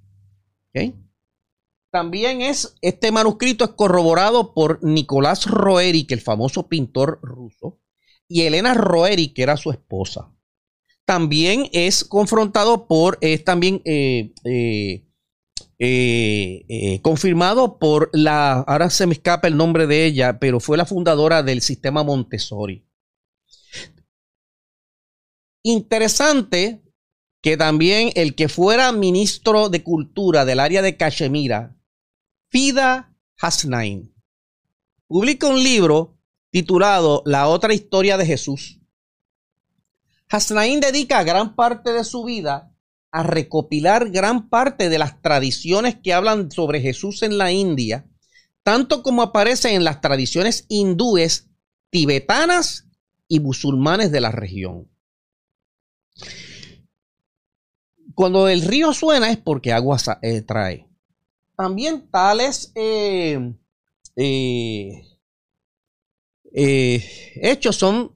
También es, este manuscrito es corroborado por Nicolás Roerich, el famoso pintor ruso, y Elena Roerich, que era su esposa. También es confrontado por, es también eh, eh, eh, confirmado por la, ahora se me escapa el nombre de ella, pero fue la fundadora del sistema Montessori. Interesante que también el que fuera ministro de Cultura del área de Cachemira, Fida Hasnain, publica un libro titulado La otra historia de Jesús. Hasnain dedica gran parte de su vida a recopilar gran parte de las tradiciones que hablan sobre Jesús en la India, tanto como aparecen en las tradiciones hindúes, tibetanas y musulmanes de la región. Cuando el río suena es porque agua eh, trae. También tales eh, eh, hechos son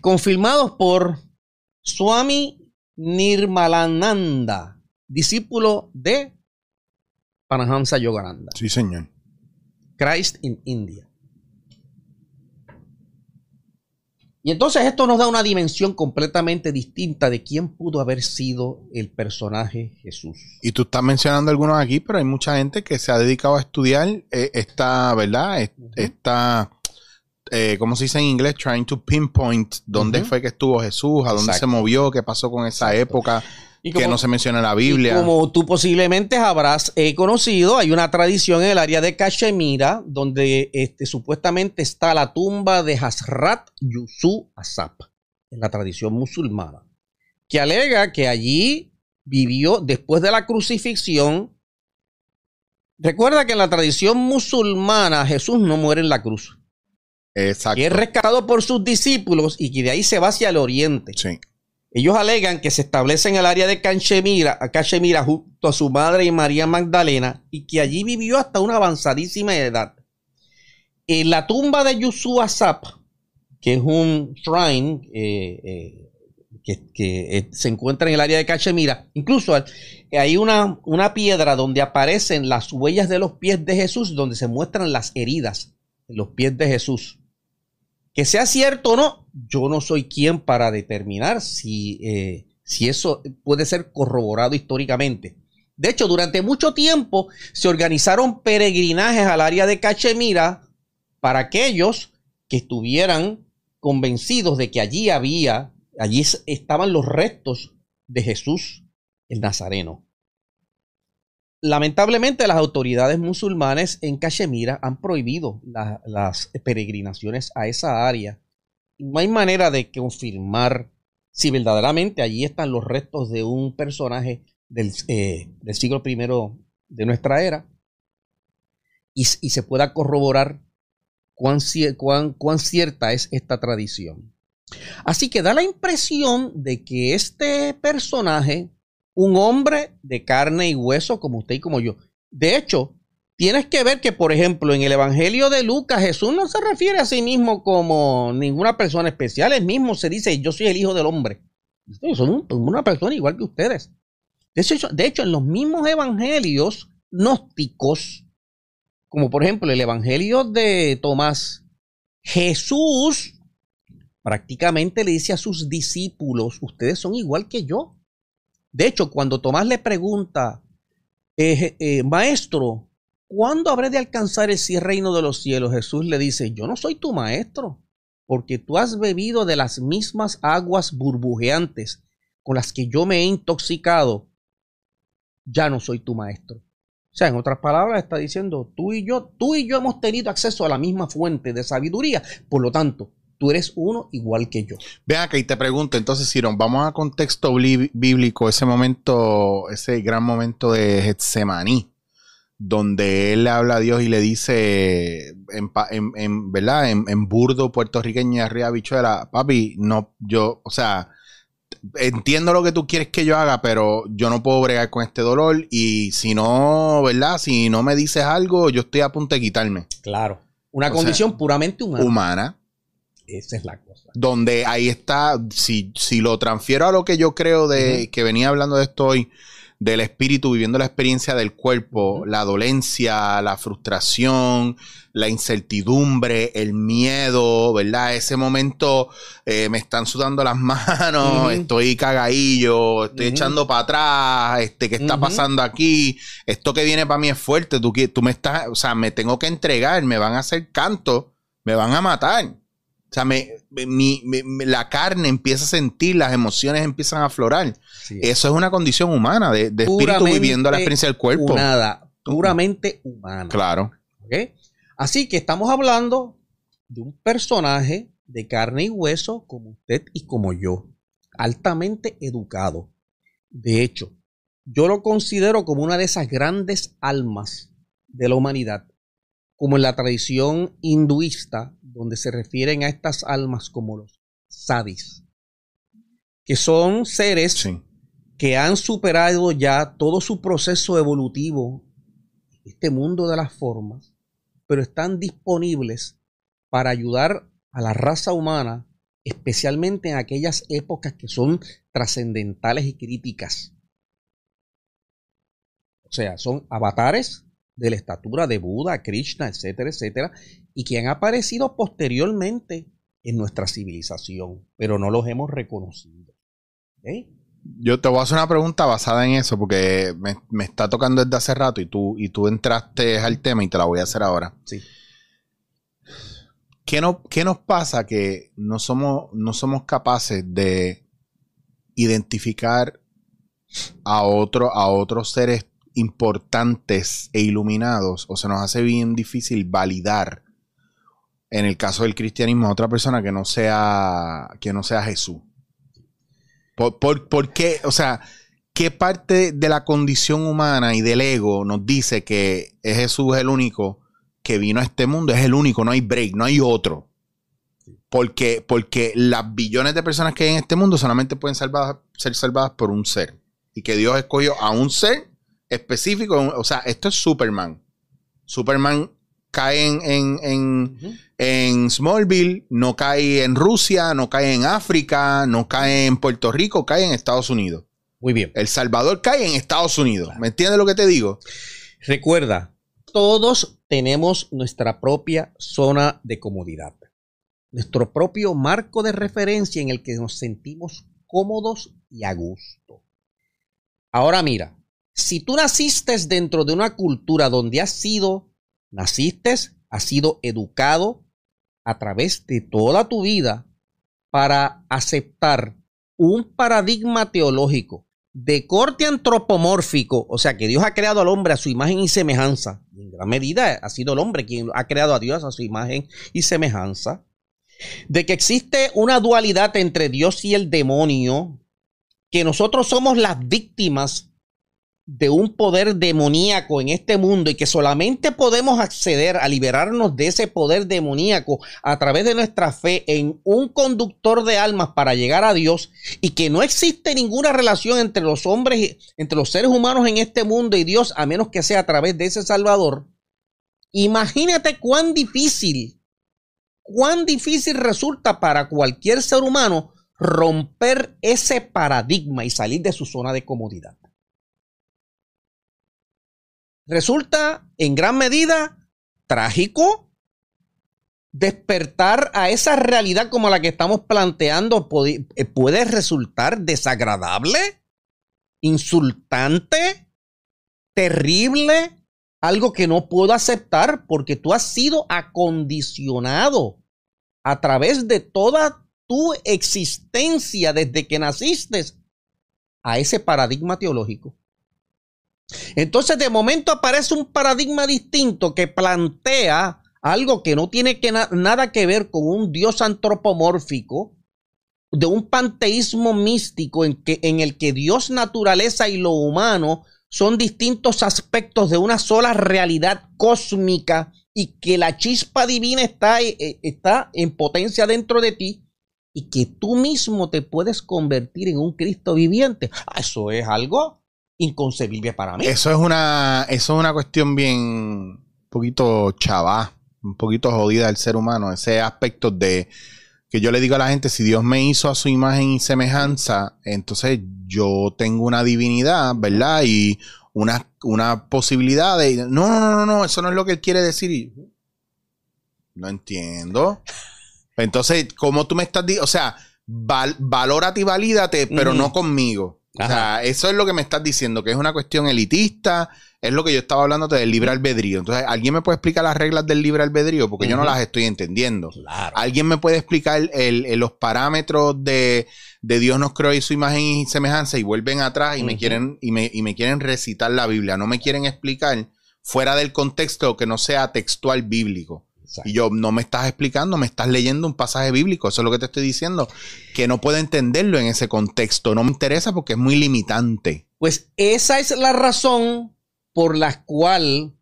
confirmados por Swami Nirmalananda, discípulo de Paramahamsa Yogananda. Sí, señor. Christ in India. Y entonces esto nos da una dimensión completamente distinta de quién pudo haber sido el personaje Jesús. Y tú estás mencionando algunos aquí, pero hay mucha gente que se ha dedicado a estudiar eh, esta, ¿verdad? Esta, eh, ¿cómo se dice en inglés? Trying to pinpoint dónde fue que estuvo Jesús, a dónde se movió, qué pasó con esa época que no se menciona en la Biblia. como tú posiblemente habrás eh, conocido, hay una tradición en el área de Cachemira donde este, supuestamente está la tumba de Hazrat Yusuf Asap, en la tradición musulmana, que alega que allí vivió después de la crucifixión. Recuerda que en la tradición musulmana Jesús no muere en la cruz. Exacto. Que es rescatado por sus discípulos y que de ahí se va hacia el oriente. Sí. Ellos alegan que se establece en el área de Cachemira, Cachemira junto a su madre y María Magdalena y que allí vivió hasta una avanzadísima edad. En la tumba de Yusu Asap, que es un shrine eh, eh, que, eh, se encuentra en el área de Cachemira, incluso hay una, una piedra donde aparecen las huellas de los pies de Jesús, donde se muestran las heridas en los pies de Jesús. Que sea cierto o no, yo no soy quien para determinar si, eh, si eso puede ser corroborado históricamente. De hecho, durante mucho tiempo se organizaron peregrinajes al área de Cachemira para aquellos que estuvieran convencidos de que allí había, allí estaban los restos de Jesús el Nazareno. Lamentablemente las autoridades musulmanes en Cachemira han prohibido las peregrinaciones a esa área. No hay manera de confirmar si verdaderamente allí están los restos de un personaje del, eh, siglo I de nuestra era y, se pueda corroborar cuán cierta es esta tradición. Así que da la impresión de que este personaje, un hombre de carne y hueso como usted y como yo, de hecho, tienes que ver que, por ejemplo, en el Evangelio de Lucas, Jesús no se refiere a sí mismo como ninguna persona especial. Él mismo se dice, yo soy el Hijo del Hombre. Son una persona igual que ustedes. De hecho, en los mismos evangelios gnósticos, como por ejemplo el Evangelio de Tomás, Jesús prácticamente le dice a sus discípulos, ustedes son igual que yo. De hecho, cuando Tomás le pregunta, eh, eh, maestro, ¿cuándo habré de alcanzar el reino de los cielos? Jesús le dice, yo no soy tu maestro, porque tú has bebido de las mismas aguas burbujeantes con las que yo me he intoxicado. Ya no soy tu maestro. O sea, en otras palabras, está diciendo, tú y yo, tú y yo hemos tenido acceso a la misma fuente de sabiduría. Por lo tanto, tú eres uno igual que yo. Vean acá y te pregunto, entonces, Siron, vamos a contexto bíblico, ese momento, ese gran momento de Getsemaní donde él habla a Dios y le dice en, en, ¿verdad? En, burdo puertorriqueño arriba bichuela, papi, no, yo, o sea, entiendo lo que tú quieres que yo haga, pero yo no puedo bregar con este dolor y si no, ¿verdad? Si no me dices algo, yo estoy a punto de quitarme. Claro. Una condición puramente humana. Humana. Esa es la cosa. Donde ahí está, si, si lo transfiero a lo que yo creo de que venía hablando de esto hoy, del espíritu viviendo la experiencia del cuerpo, la dolencia, la frustración, la incertidumbre, el miedo, ¿verdad? Ese momento eh, me están sudando las manos, estoy cagadillo, estoy echando para atrás, este, ¿qué está pasando aquí? Esto que viene para mí es fuerte, tú, tú me estás, o sea, me tengo que entregar, me van a hacer canto, me van a matar. O sea, me, la carne empieza a sentir, las emociones empiezan a aflorar. Eso es una condición humana, de, espíritu viviendo la experiencia del cuerpo. Nada, puramente humana. Claro. Así que estamos hablando de un personaje de carne y hueso como usted y como yo, altamente educado. De hecho, yo lo considero como una de esas grandes almas de la humanidad, como en la tradición hinduista donde se refieren a estas almas como los sadis, que son seres que han superado ya todo su proceso evolutivo, este mundo de las formas, pero están disponibles para ayudar a la raza humana, especialmente en aquellas épocas que son trascendentales y críticas. O sea, son avatares de la estatura de Buda, Krishna, etcétera, etcétera, y que han aparecido posteriormente en nuestra civilización, pero no los hemos reconocido. Yo te voy a hacer una pregunta basada en eso, porque me, está tocando desde hace rato y tú, y tú entraste al tema y te la voy a hacer ahora. Sí. ¿Qué, no, qué nos pasa que no somos, no somos capaces de identificar a, otro, a otros seres importantes e iluminados o se nos hace bien difícil validar en el caso del cristianismo a otra persona que no sea que no sea Jesús. ¿Por, qué? O sea, ¿qué parte de la condición humana y del ego nos dice que es Jesús el único que vino a este mundo? Es el único, no hay break, no hay otro. Porque, porque las billones de personas que hay en este mundo solamente pueden ser salvadas por un ser. Y que Dios escogió a un ser específico, o sea, esto es Superman. Superman cae en, en, Smallville, no cae en Rusia, no cae en África, no cae en Puerto Rico, cae en Estados Unidos. Muy bien. El Salvador cae en Estados Unidos. ¿Me entiendes lo que te digo? Recuerda, todos tenemos nuestra propia zona de comodidad, nuestro propio marco de referencia en el que nos sentimos cómodos y a gusto. Ahora mira, si tú naciste dentro de una cultura donde has sido, naciste, has sido educado a través de toda tu vida para aceptar un paradigma teológico de corte antropomórfico, o sea que Dios ha creado al hombre a su imagen y semejanza, en gran medida ha sido el hombre quien ha creado a Dios a su imagen y semejanza, de que existe una dualidad entre Dios y el demonio, que nosotros somos las víctimas de un poder demoníaco en este mundo y que solamente podemos acceder a liberarnos de ese poder demoníaco a través de nuestra fe en un conductor de almas para llegar a Dios y que no existe ninguna relación entre los hombres, entre los seres humanos en este mundo y Dios a menos que sea a través de ese Salvador, imagínate cuán difícil, cuán difícil resulta para cualquier ser humano romper ese paradigma y salir de su zona de comodidad resulta en gran medida trágico despertar a esa realidad como la que estamos planteando eh, puede, resultar desagradable, insultante, terrible, algo que no puedo aceptar porque tú has sido acondicionado a través de toda tu existencia desde que naciste a ese paradigma teológico. Entonces de momento aparece un paradigma distinto que plantea algo que no tiene nada que ver con un dios antropomórfico, de un panteísmo místico en, que, el que Dios, naturaleza y lo humano son distintos aspectos de una sola realidad cósmica y que la chispa divina está, eh, está en potencia dentro de ti y que tú mismo te puedes convertir en un Cristo viviente. Ah, eso es algo inconcebible para mí. Eso es una, eso es una cuestión bien un poquito chavá, un poquito jodida del ser humano, ese aspecto de que yo le digo a la gente, si Dios me hizo a su imagen y semejanza, entonces yo tengo una divinidad, ¿verdad? Y una, una posibilidad de... No, no, no, no, eso no es lo que él quiere decir. No entiendo. Entonces, ¿cómo tú me estás diciendo? O sea, valórate y valídate, pero no conmigo. O sea, eso es lo que me estás diciendo, que es una cuestión elitista, es lo que yo estaba hablando del libre albedrío. Entonces, ¿alguien me puede explicar las reglas del libre albedrío? Porque yo no las estoy entendiendo. ¿Alguien me puede explicar los parámetros de, Dios nos creó y su imagen y semejanza y vuelven atrás y, me quieren, y, me, y me quieren recitar la Biblia? No me quieren explicar fuera del contexto que no sea textual bíblico. Y yo, no me estás explicando, me estás leyendo un pasaje bíblico. Eso es lo que te estoy diciendo. Que no puedo entenderlo en ese contexto. No me interesa porque es muy limitante. Pues esa es la razón por la cual,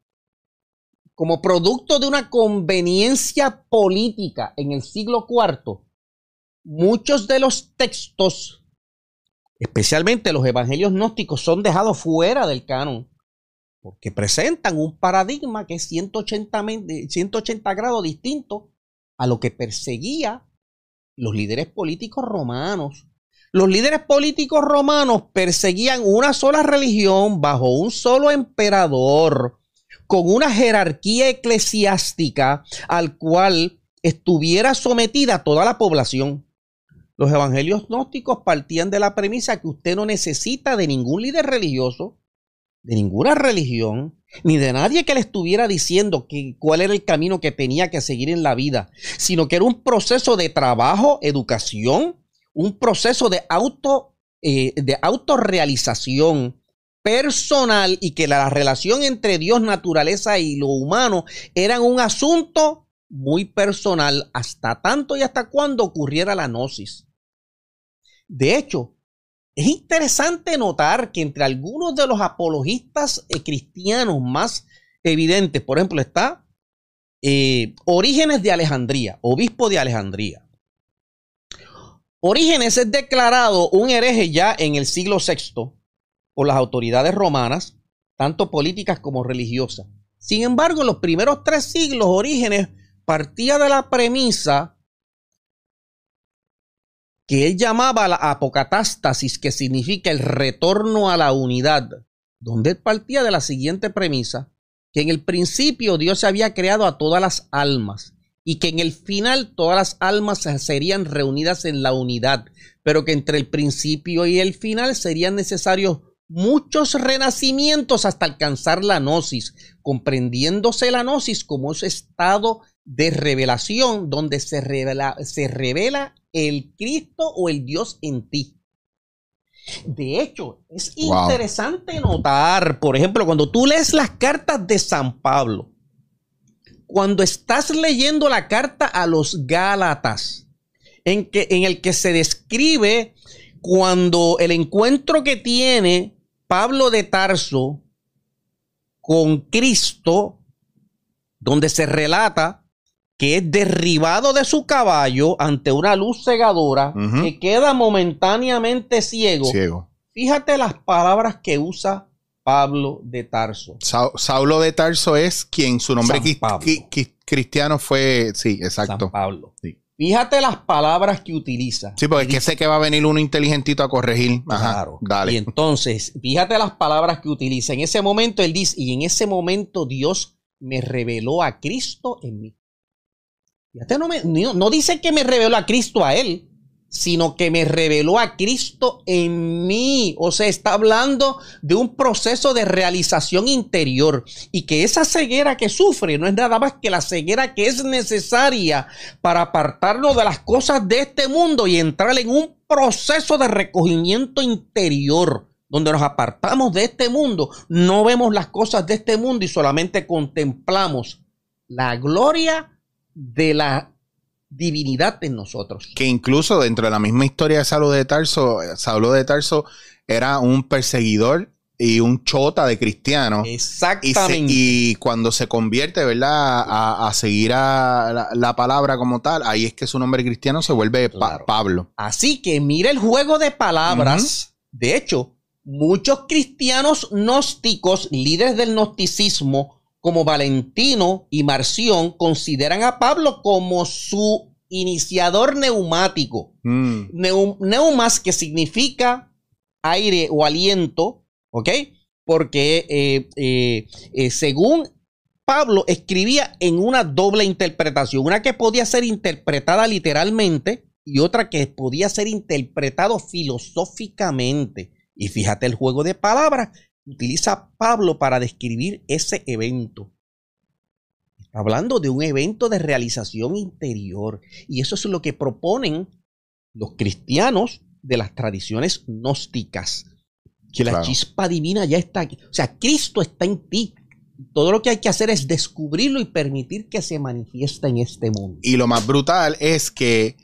como producto de una conveniencia política en el siglo IV, muchos de los textos, especialmente los evangelios gnósticos, son dejados fuera del canon porque presentan un paradigma que es 180, 180 grados distinto a lo que perseguía los líderes políticos romanos. Los líderes políticos romanos perseguían una sola religión bajo un solo emperador, con una jerarquía eclesiástica al cual estuviera sometida toda la población. Los evangelios gnósticos partían de la premisa que usted no necesita de ningún líder religioso, de ninguna religión, ni de nadie que le estuviera diciendo que, cuál era el camino que tenía que seguir en la vida, sino que era un proceso de trabajo, educación, un proceso de auto, eh, de autorrealización personal y que la relación entre Dios, naturaleza y lo humano eran un asunto muy personal hasta tanto y hasta cuando ocurriera la gnosis. De hecho, es interesante notar que entre algunos de los apologistas eh, cristianos más evidentes, por ejemplo, está eh, Orígenes de Alejandría, obispo de Alejandría. Orígenes es declarado un hereje ya en el siglo VI por las autoridades romanas, tanto políticas como religiosas. Sin embargo, en los primeros tres siglos, Orígenes partía de la premisa que él llamaba la apocatástasis, que significa el retorno a la unidad, donde él partía de la siguiente premisa, que en el principio Dios había creado a todas las almas y que en el final todas las almas serían reunidas en la unidad, pero que entre el principio y el final serían necesarios muchos renacimientos hasta alcanzar la gnosis, comprendiéndose la gnosis como ese estado de revelación donde se revela, se revela el Cristo o el Dios en ti. De hecho, es interesante notar, por ejemplo, cuando tú lees las cartas de San Pablo, cuando estás leyendo la carta a los Gálatas, en, que, en el que se describe cuando el encuentro que tiene Pablo de Tarso con Cristo, donde se relata que es derribado de su caballo ante una luz cegadora, que queda momentáneamente ciego. Ciego. Fíjate las palabras que usa Pablo de Tarso. Sa- Saulo de Tarso es quien su nombre cristiano fue. Sí, San exacto. Pablo. Sí. Fíjate las palabras que utiliza. Sí, porque es que sé que va a venir uno inteligentito a corregir. Ajá. Claro. Dale. Y entonces, fíjate las palabras que utiliza. En ese momento él dice, y en ese momento Dios me reveló a Cristo en mí. No, no dice que me reveló a Cristo a él, sino que me reveló a Cristo en mí. O sea, está hablando de un proceso de realización interior y que esa ceguera que sufre no es nada más que la ceguera que es necesaria para apartarnos de las cosas de este mundo y entrar en un proceso de recogimiento interior. Donde nos apartamos de este mundo, no vemos las cosas de este mundo y solamente contemplamos la gloria de la divinidad en nosotros. Que incluso dentro de la misma historia de Saulo de Tarso, Saulo de Tarso era un perseguidor y un chota de. Y, se- Exactamente. y cuando se convierte, ¿verdad? A, a seguir a la, la palabra como tal, ahí es que su nombre cristiano se vuelve Pa-. Pablo. Así que mira el juego de palabras. De hecho, muchos cristianos gnósticos, líderes del gnosticismo, como Valentino y Marción, consideran a Pablo como su iniciador neumático. Mm, Neu- neumas, que significa aire o aliento, ¿ok? Porque eh, eh, eh, según Pablo escribía en una doble interpretación, una que podía ser interpretada literalmente y otra que podía ser interpretado filosóficamente. Y fíjate el juego de palabras utiliza Pablo para describir ese evento. Está hablando de un evento de realización interior. Y eso es lo que proponen los cristianos de las tradiciones gnósticas. Que la chispa divina ya está aquí. O sea, Cristo está en ti. Todo lo que hay que hacer es descubrirlo y permitir que se manifieste en este mundo. Y lo más brutal es que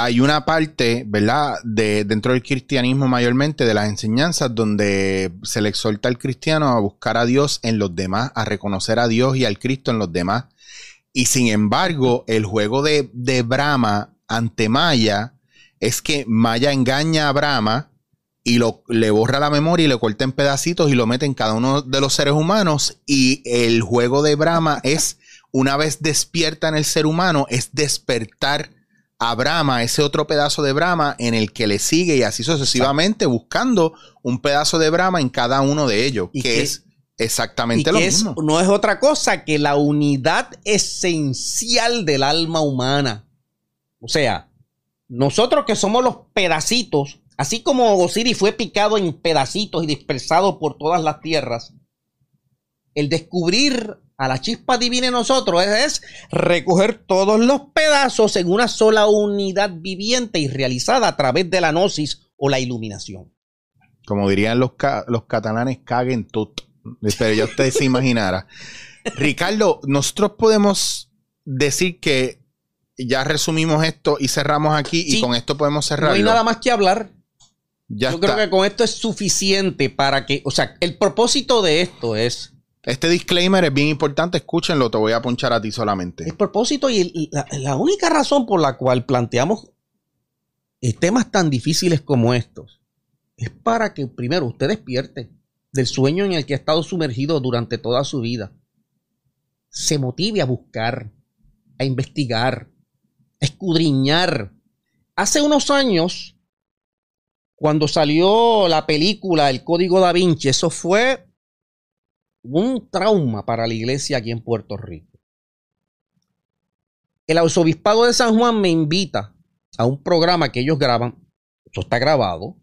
hay una parte, ¿verdad? De, dentro del cristianismo mayormente, de las enseñanzas, donde se le exhorta al cristiano a buscar a Dios en los demás, a reconocer a Dios y al Cristo en los demás. Y sin embargo, el juego de, de Brahma ante Maya es que Maya engaña a Brahma y lo, le borra la memoria y le corta en pedacitos y lo mete en cada uno de los seres humanos. Y el juego de Brahma es, una vez despierta en el ser humano, es despertar a Brahma, ese otro pedazo de Brahma en el que le sigue y así sucesivamente, buscando un pedazo de Brahma en cada uno de ellos, Y que, que- es Y exactamente lo que es, mismo. no es otra cosa que la unidad esencial del alma humana. O sea, nosotros que somos los pedacitos, así como Osiris fue picado en pedacitos y dispersado por todas las tierras, el descubrir a la chispa divina en nosotros es, es recoger todos los pedazos en una sola unidad viviente y realizada a través de la gnosis o la iluminación. Como dirían los, ca- los catalanes, caguen tot. Pero ya usted se imaginara. Ricardo, nosotros podemos decir que ya resumimos esto y cerramos aquí Sí. y con esto podemos No cerrarlo. hay nada más que hablar. ya Yo está. creo que con esto es suficiente para que, o sea, el propósito de esto es, Este disclaimer es bien importante, escúchenlo, te voy a ponchar a ti solamente. el propósito y la, la única razón por la cual planteamos temas tan difíciles como estos es para que primero usted despierte del sueño en el que ha estado sumergido durante toda su vida. Se motive a buscar, a investigar, a escudriñar. Hace unos años, cuando salió la película El Código da Vinci, eso fue un trauma para la iglesia aquí en Puerto Rico. El arzobispado de San Juan me invita a un programa que ellos graban. Eso está grabado.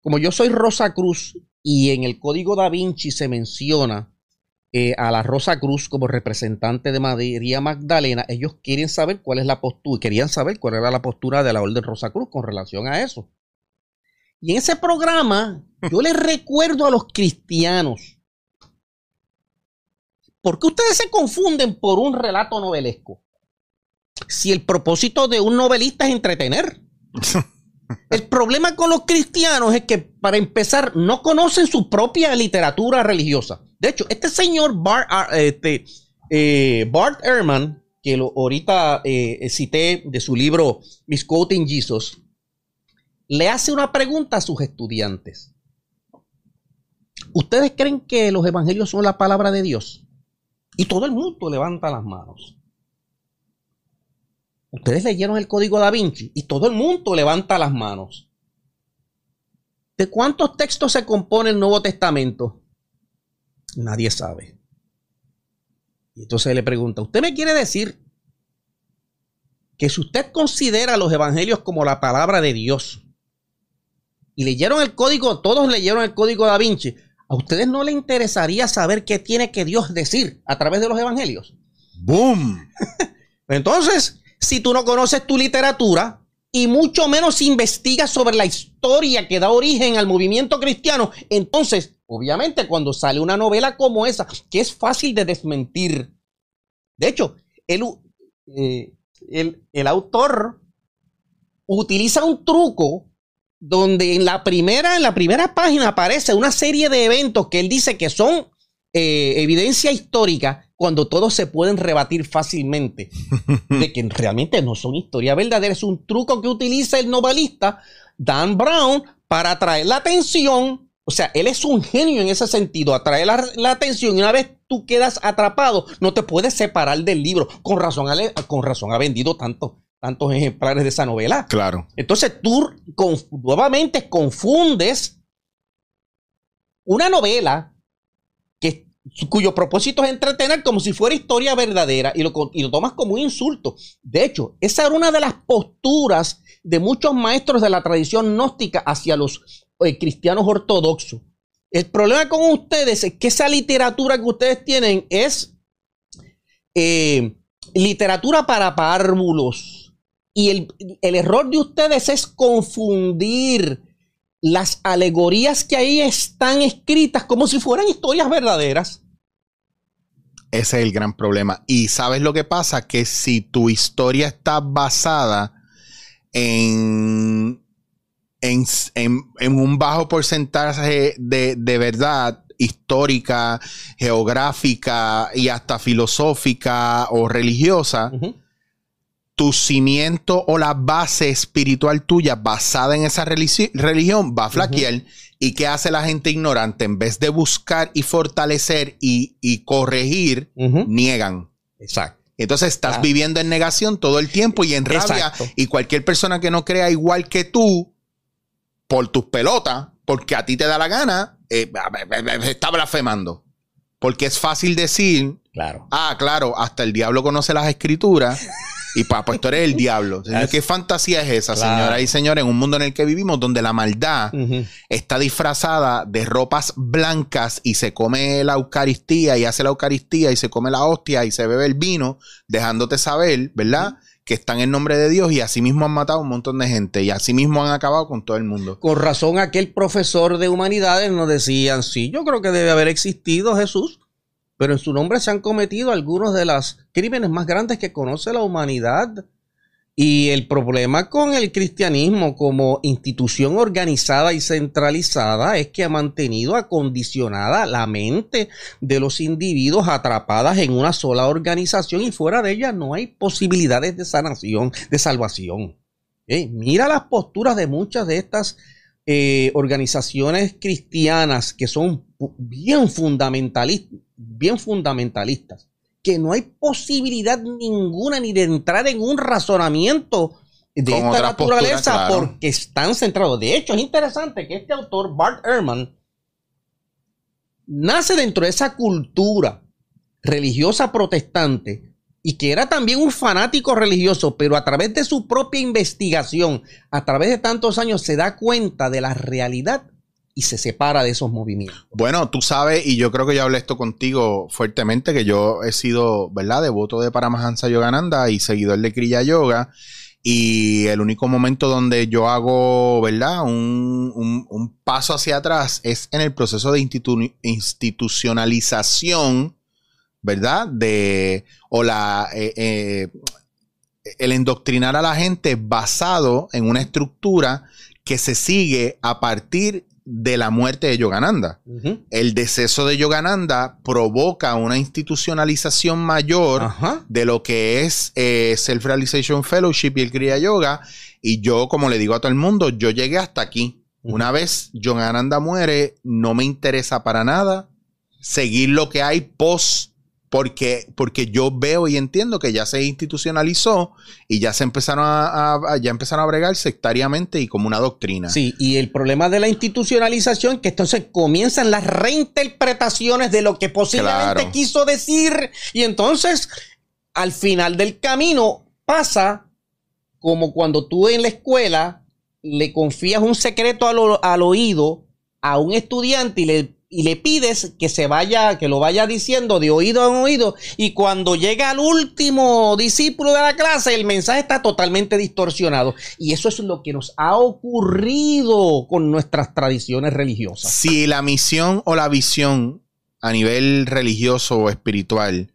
Como yo soy Rosa Cruz y en el Código da Vinci se menciona eh, a la Rosa Cruz como representante de María Magdalena, ellos quieren saber cuál es la postura, querían saber cuál era la postura de la Orden Rosa Cruz con relación a eso. Y en ese programa yo les recuerdo a los cristianos, ¿por qué ustedes se confunden por un relato novelesco? Si el propósito de un novelista es entretener. El problema con los cristianos es que, para empezar, no conocen su propia literatura religiosa. De hecho, este señor Bart, ah, este, eh, Bart Ehrman, que lo, ahorita eh, cité de su libro Misquoting Jesus, le hace una pregunta a sus estudiantes. ¿Ustedes creen que los evangelios son la palabra de Dios? Y todo el mundo levanta las manos. Ustedes leyeron el código da Vinci y todo el mundo levanta las manos. ¿De cuántos textos se compone el Nuevo Testamento? Nadie sabe. Y entonces le pregunta, ¿usted me quiere decir que si usted considera los evangelios como la palabra de Dios y leyeron el código, todos leyeron el código da Vinci, ¿A ustedes no les interesaría saber qué tiene que Dios decir a través de los evangelios? ¡Boom! Entonces, si tú no conoces tu literatura y mucho menos investigas sobre la historia que da origen al movimiento cristiano, entonces, obviamente, cuando sale una novela como esa, que es fácil de desmentir, de hecho, el, eh, el, el autor utiliza un truco donde en la primera, en la primera página aparece una serie de eventos que él dice que son eh, evidencia histórica cuando todos se pueden rebatir fácilmente de que realmente no son historia verdadera. Es un truco que utiliza el novelista Dan Brown para atraer la atención. O sea, él es un genio en ese sentido, atraer la, la atención y una vez tú quedas atrapado, no te puedes separar del libro. Con razón, con razón ha vendido tanto tantos ejemplares de esa novela. Claro. Entonces tú nuevamente confundes una novela que, cuyo propósito es entretener como si fuera historia verdadera y lo, y lo tomas como un insulto. De hecho, esa era una de las posturas de muchos maestros de la tradición gnóstica hacia los eh, cristianos ortodoxos. El problema con ustedes es que esa literatura que ustedes tienen es eh, literatura para párvulos y el, error de ustedes es confundir las alegorías que ahí están escritas como si fueran historias verdaderas. Ese es el gran problema. Y sabes lo que pasa, que si tu historia está basada en, en, un bajo porcentaje de, verdad histórica, geográfica y hasta filosófica o religiosa, tu cimiento o la base espiritual tuya basada en esa religión va a flaquear. ¿Y qué hace la gente ignorante? En vez de buscar y fortalecer y, corregir, niegan. Exacto. Entonces estás viviendo en negación todo el tiempo y en rabia. Y cualquier persona que no crea igual que tú, por tus pelotas, porque a ti te da la gana, eh, está blasfemando. Porque es fácil decir, claro. ah, claro, hasta el diablo conoce las escrituras. Y papá, pues tú eres el diablo. ¿Qué fantasía es esa, señora y señores, en un mundo en el que vivimos donde la maldad está disfrazada de ropas blancas y se come la Eucaristía y hace la Eucaristía y se come la hostia y se bebe el vino, dejándote saber, ¿verdad? Que están en nombre de Dios y así mismo han matado a un montón de gente y así mismo han acabado con todo el mundo. Con razón, aquel profesor de humanidades nos decían, sí, yo creo que debe haber existido Jesús pero en su nombre se han cometido algunos de los crímenes más grandes que conoce la humanidad. Y el problema con el cristianismo como institución organizada y centralizada es que ha mantenido acondicionada la mente de los individuos atrapadas en una sola organización y fuera de ella no hay posibilidades de sanación, de salvación. Eh, mira las posturas de muchas de estas eh, organizaciones cristianas que son bien bien fundamentalistas, que no hay posibilidad ninguna ni de entrar en un razonamiento de esta naturaleza porque están centrados. De hecho, es interesante que este autor, Bart Ehrman, nace dentro de esa cultura religiosa protestante y que era también un fanático religioso, pero a través de su propia investigación, a través de tantos años, se da cuenta de la realidad y se separa de esos movimientos. Bueno, tú sabes, y yo creo que ya hablé esto contigo fuertemente, que yo he sido, ¿verdad?, devoto de Paramahansa Yogananda y seguidor de Kriya Yoga. Y el único momento donde yo hago, ¿verdad?, un, paso hacia atrás es en el proceso de institucionalización, ¿verdad?, de, o la... Eh, eh, el endoctrinar a la gente basado en una estructura que se sigue a partir de la muerte de Yogananda. El deceso de Yogananda provoca una institucionalización mayor de lo que es eh, Self-Realization Fellowship y el Kriya Yoga. Y yo, como le digo a todo el mundo, yo llegué hasta aquí. Una vez Yogananda muere, no me interesa para nada seguir lo que hay post porque, porque yo veo y entiendo que ya se institucionalizó y ya se empezaron a, ya empezaron a bregar sectariamente y como una doctrina. Sí, y el problema de la institucionalización que entonces comienzan las reinterpretaciones de lo que posiblemente quiso decir y entonces al final del camino pasa como cuando tú en la escuela le confías un secreto al, al oído a un estudiante y le y le pides que se vaya, que lo vaya diciendo de oído en oído, y cuando llega al último discípulo de la clase, el mensaje está totalmente distorsionado. Y eso es lo que nos ha ocurrido con nuestras tradiciones religiosas. Si la misión o la visión a nivel religioso o espiritual,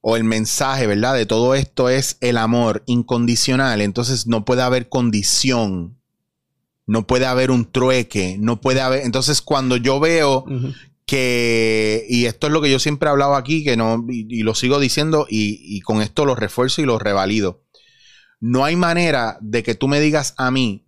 o el mensaje, ¿verdad? De todo esto es el amor incondicional, entonces no puede haber condición no puede haber un trueque, no puede haber. Entonces, cuando yo veo que, y esto es lo que yo siempre he hablado aquí, que no, y, lo sigo diciendo, y, y, con esto lo refuerzo y lo revalido. No hay manera de que tú me digas a mí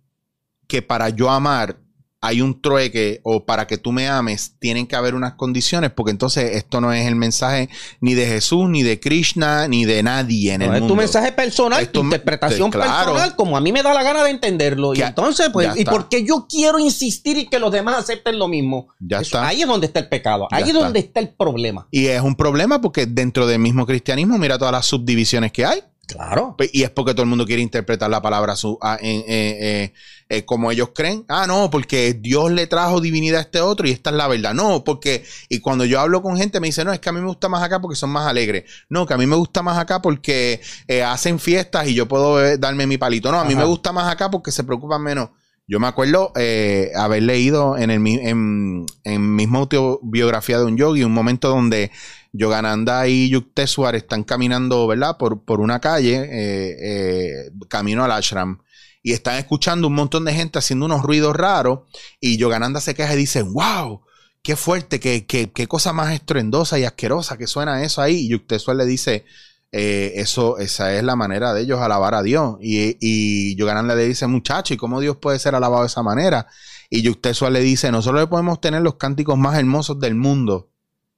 que para yo amar hay un trueque o para que tú me ames tienen que haber unas condiciones porque entonces esto no es el mensaje ni de Jesús ni de Krishna ni de nadie en el mundo. Es tu mensaje personal, tu interpretación personal como a mí me da la gana de entenderlo y entonces pues y porque yo quiero insistir y que los demás acepten lo mismo. Ya está. Ahí es donde está el pecado, ahí es donde está el problema. Y es un problema porque dentro del mismo cristianismo mira todas las subdivisiones que hay. Claro. Y es porque todo el mundo quiere interpretar la palabra su, ah, eh, eh, eh, como ellos creen. Ah, no, porque Dios le trajo divinidad a este otro y esta es la verdad. No, porque, y cuando yo hablo con gente me dice, no, es que a mí me gusta más acá porque son más alegres. No, que a mí me gusta más acá porque hacen fiestas y yo puedo darme mi palito. No, a mí me gusta más acá porque se preocupan menos. Yo me acuerdo haber leído en el en, en misma autobiografía de un yogi un momento donde Yogananda y Yukteswar están caminando, ¿verdad? Por, por una calle, eh, eh, camino al ashram. Y están escuchando un montón de gente haciendo unos ruidos raros. Y Yogananda se queja y dice, wow, qué fuerte, qué, qué, qué cosa más estruendosa y asquerosa que suena eso ahí. Y Yukteswar le dice, eh, eso, esa es la manera de ellos alabar a Dios. Y, y Yogananda le dice, muchacho, ¿y cómo Dios puede ser alabado de esa manera? Y Yukteswar le dice, nosotros podemos tener los cánticos más hermosos del mundo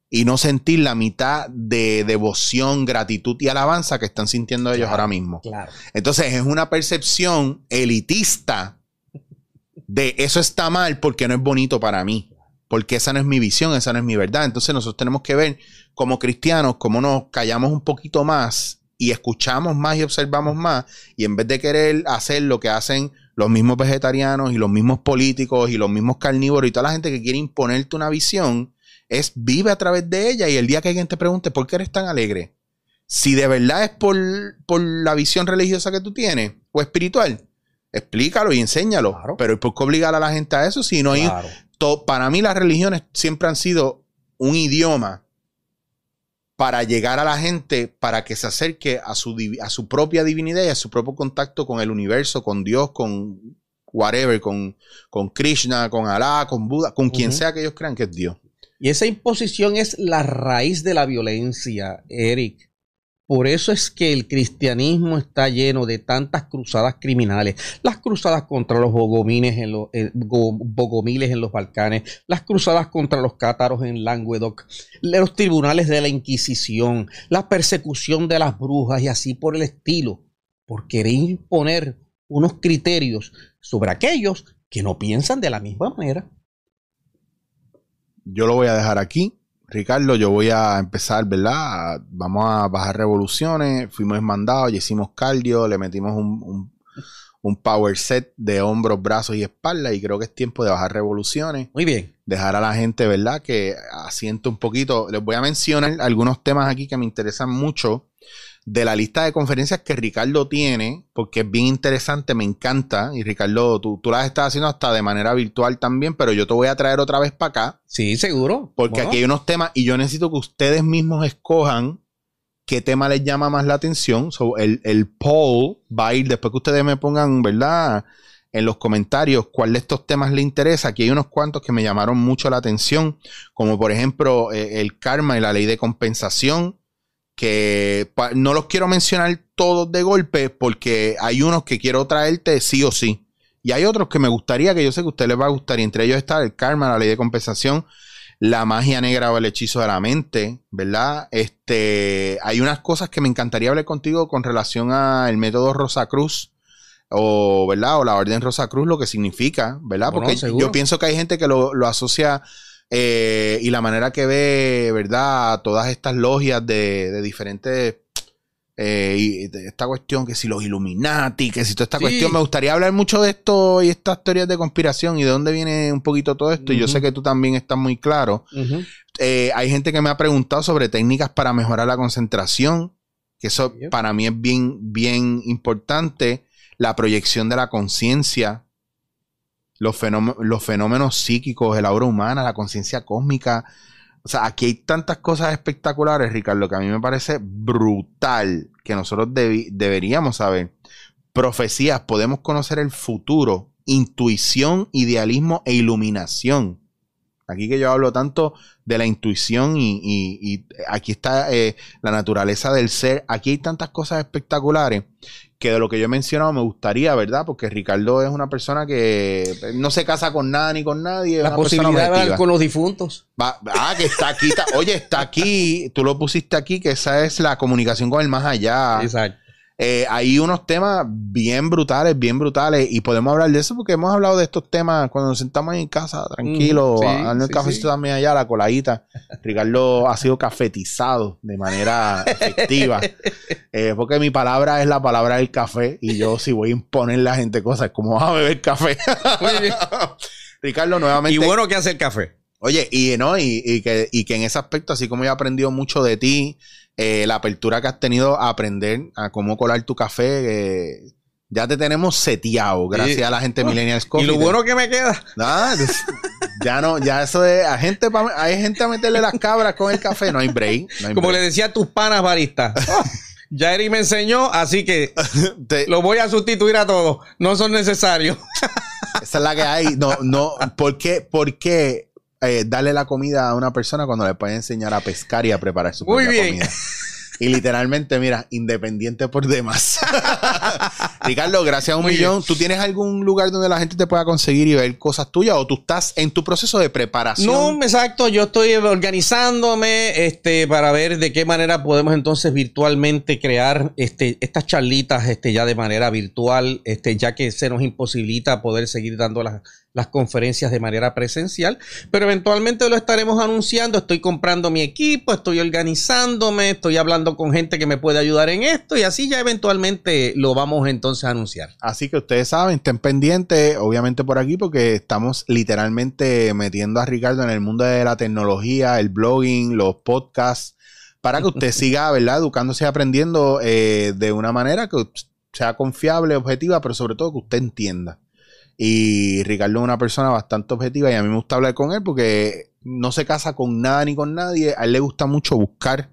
y no sentir la mitad de devoción, gratitud y alabanza que están sintiendo ellos ahora mismo. Entonces es una percepción elitista de eso está mal porque no es bonito para mí, porque esa no es mi visión, esa no es mi verdad. Entonces nosotros tenemos que ver como cristianos cómo nos callamos un poquito más y escuchamos más y observamos más y en vez de querer hacer lo que hacen los mismos vegetarianos y los mismos políticos y los mismos carnívoros y toda la gente que quiere imponerte una visión, es vive a través de ella y el día que alguien te pregunte por qué eres tan alegre, si de verdad es por, la visión religiosa que tú tienes o espiritual, explícalo y enséñalo. Pero ¿por qué obligar a la gente a eso si no hay... para mí las religiones siempre han sido un idioma para llegar a la gente, para que se acerque a su, a su propia divinidad y a su propio contacto con el universo, con Dios, con whatever, con, con Krishna, con Alá, con Buda, con quien sea que ellos crean que es Dios. Y esa imposición es la raíz de la violencia, Eric. Por eso es que el cristianismo está lleno de tantas cruzadas criminales. Las cruzadas contra los bogomines en los, eh, bogomiles en los Balcanes, las cruzadas contra los cátaros en Languedoc, los tribunales de la Inquisición, la persecución de las brujas y así por el estilo, por querer imponer unos criterios sobre aquellos que no piensan de la misma manera yo lo voy a dejar aquí. Ricardo, yo voy a empezar, ¿verdad? Vamos a bajar revoluciones. Fuimos mandados y hicimos cardio, le metimos un, power set de hombros, brazos y espalda. Y creo que es tiempo de bajar revoluciones. Muy bien. Dejar a la gente, ¿verdad? Que asiente un poquito. Les voy a mencionar algunos temas aquí que me interesan mucho de la lista de conferencias que Ricardo tiene, porque es bien interesante, me encanta. Y Ricardo, tú, tú las estás haciendo hasta de manera virtual también, pero yo te voy a traer otra vez para acá. Sí, seguro. Porque aquí hay unos temas y yo necesito que ustedes mismos escojan qué tema les llama más la atención. el, el poll va a ir después que ustedes me pongan, ¿verdad? En los comentarios cuál de estos temas les interesa. Aquí hay unos cuantos que me llamaron mucho la atención, como por ejemplo eh, el karma y la ley de compensación, que no los quiero mencionar todos de golpe porque hay unos que quiero traerte sí o sí. Y hay otros que me gustaría, que yo sé que a usted les va a gustar, y entre ellos está el karma, la ley de compensación, la magia negra o el hechizo de la mente, ¿verdad? Este, hay unas cosas que me encantaría hablar contigo con relación al método Rosa Cruz o, ¿verdad? O la orden Rosa Cruz, lo que significa, ¿verdad? Porque yo pienso que hay gente que lo, asocia eh, y la manera que ve, ¿verdad? Todas estas logias de, de diferentes eh, y esta cuestión, que si los Illuminati, que si toda esta cuestión, me gustaría hablar mucho de esto y estas teorías de conspiración y de dónde viene un poquito todo esto. Y yo sé que tú también estás muy claro. Eh, hay gente que me ha preguntado sobre técnicas para mejorar la concentración, que eso para mí es bien, bien importante. La proyección de la conciencia, los, los fenómenos psíquicos, el aura humana, la conciencia cósmica o sea, aquí hay tantas cosas espectaculares, Ricardo, que a mí me parece brutal que nosotros deberíamos saber. Profecías, podemos conocer el futuro, intuición, idealismo e iluminación. Aquí que yo hablo tanto de la intuición y, aquí está eh, la naturaleza del ser. Aquí hay tantas cosas espectaculares que de lo que yo he mencionado me gustaría, ¿verdad? Porque Ricardo es una persona que no se casa con nada ni con nadie. La posibilidad de con los difuntos. ah, que está aquí. oye, está aquí. Tú lo pusiste aquí, que esa es la comunicación con el más allá. Exacto. Eh, hay unos temas bien brutales, bien brutales, y podemos hablar de eso porque hemos hablado de estos temas cuando nos sentamos en casa, tranquilo, mm, el cafecito también allá, la coladita. Ricardo ha sido cafetizado de manera efectiva, eh, porque mi palabra es la palabra del café, y yo si voy a imponer a la gente cosas como a beber café. Ricardo, nuevamente. Y bueno que hace el café. Oye, y no, y, que, y que en ese aspecto, así como he aprendido mucho de ti, eh, la apertura que has tenido a aprender a cómo colar tu café. Eh, ya te tenemos seteado, gracias a la gente de Millennial Coffee. Y lo bueno que me queda. ya no, ya eso de. A gente, hay gente a meterle las cabras con el café, no hay break. Como le decía a tus panas baristas. Ya Eri me enseñó, así que lo voy a sustituir a todos. No son necesarios. Esa es la que hay. No, no. ¿Por qué? ¿Por qué? Eh, darle la comida a una persona cuando le puede enseñar a pescar y a preparar su Muy bien. comida. Y literalmente, mira, independiente por demás. Ricardo, gracias a un millón. ¿Tú tienes algún lugar donde la gente te pueda conseguir y ver cosas tuyas o tú estás en tu proceso de preparación? No, exacto. Yo estoy organizándome este, para ver de qué manera podemos entonces virtualmente crear este, estas charlitas este, ya de manera virtual, este, ya que se nos imposibilita poder seguir dando las las conferencias de manera presencial, pero eventualmente lo estaremos anunciando. Estoy comprando mi equipo, estoy organizándome, estoy hablando con gente que me puede ayudar en esto y así ya eventualmente lo vamos entonces a anunciar. Así que ustedes saben, estén pendientes, obviamente por aquí, porque estamos literalmente metiendo a Ricardo en el mundo de la tecnología, el blogging, los podcasts, para que usted siga, ¿verdad? Educándose y aprendiendo eh, de una manera que sea confiable, objetiva, pero sobre todo que usted entienda. Y Ricardo es una persona bastante objetiva y a mí me gusta hablar con él porque no se casa con nada ni con nadie. A él le gusta mucho buscar.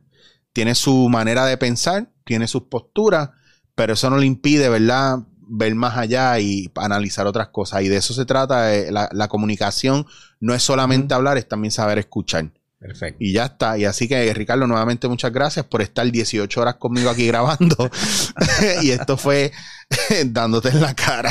Tiene su manera de pensar, tiene sus posturas, pero eso no le impide, ¿verdad? Ver más allá y analizar otras cosas. Y de eso se trata. Eh, la, comunicación no es solamente hablar, es también saber escuchar. Perfecto. Y ya está. Y así que, Ricardo, nuevamente muchas gracias por estar 18 horas conmigo aquí grabando. y esto fue dándote en la cara.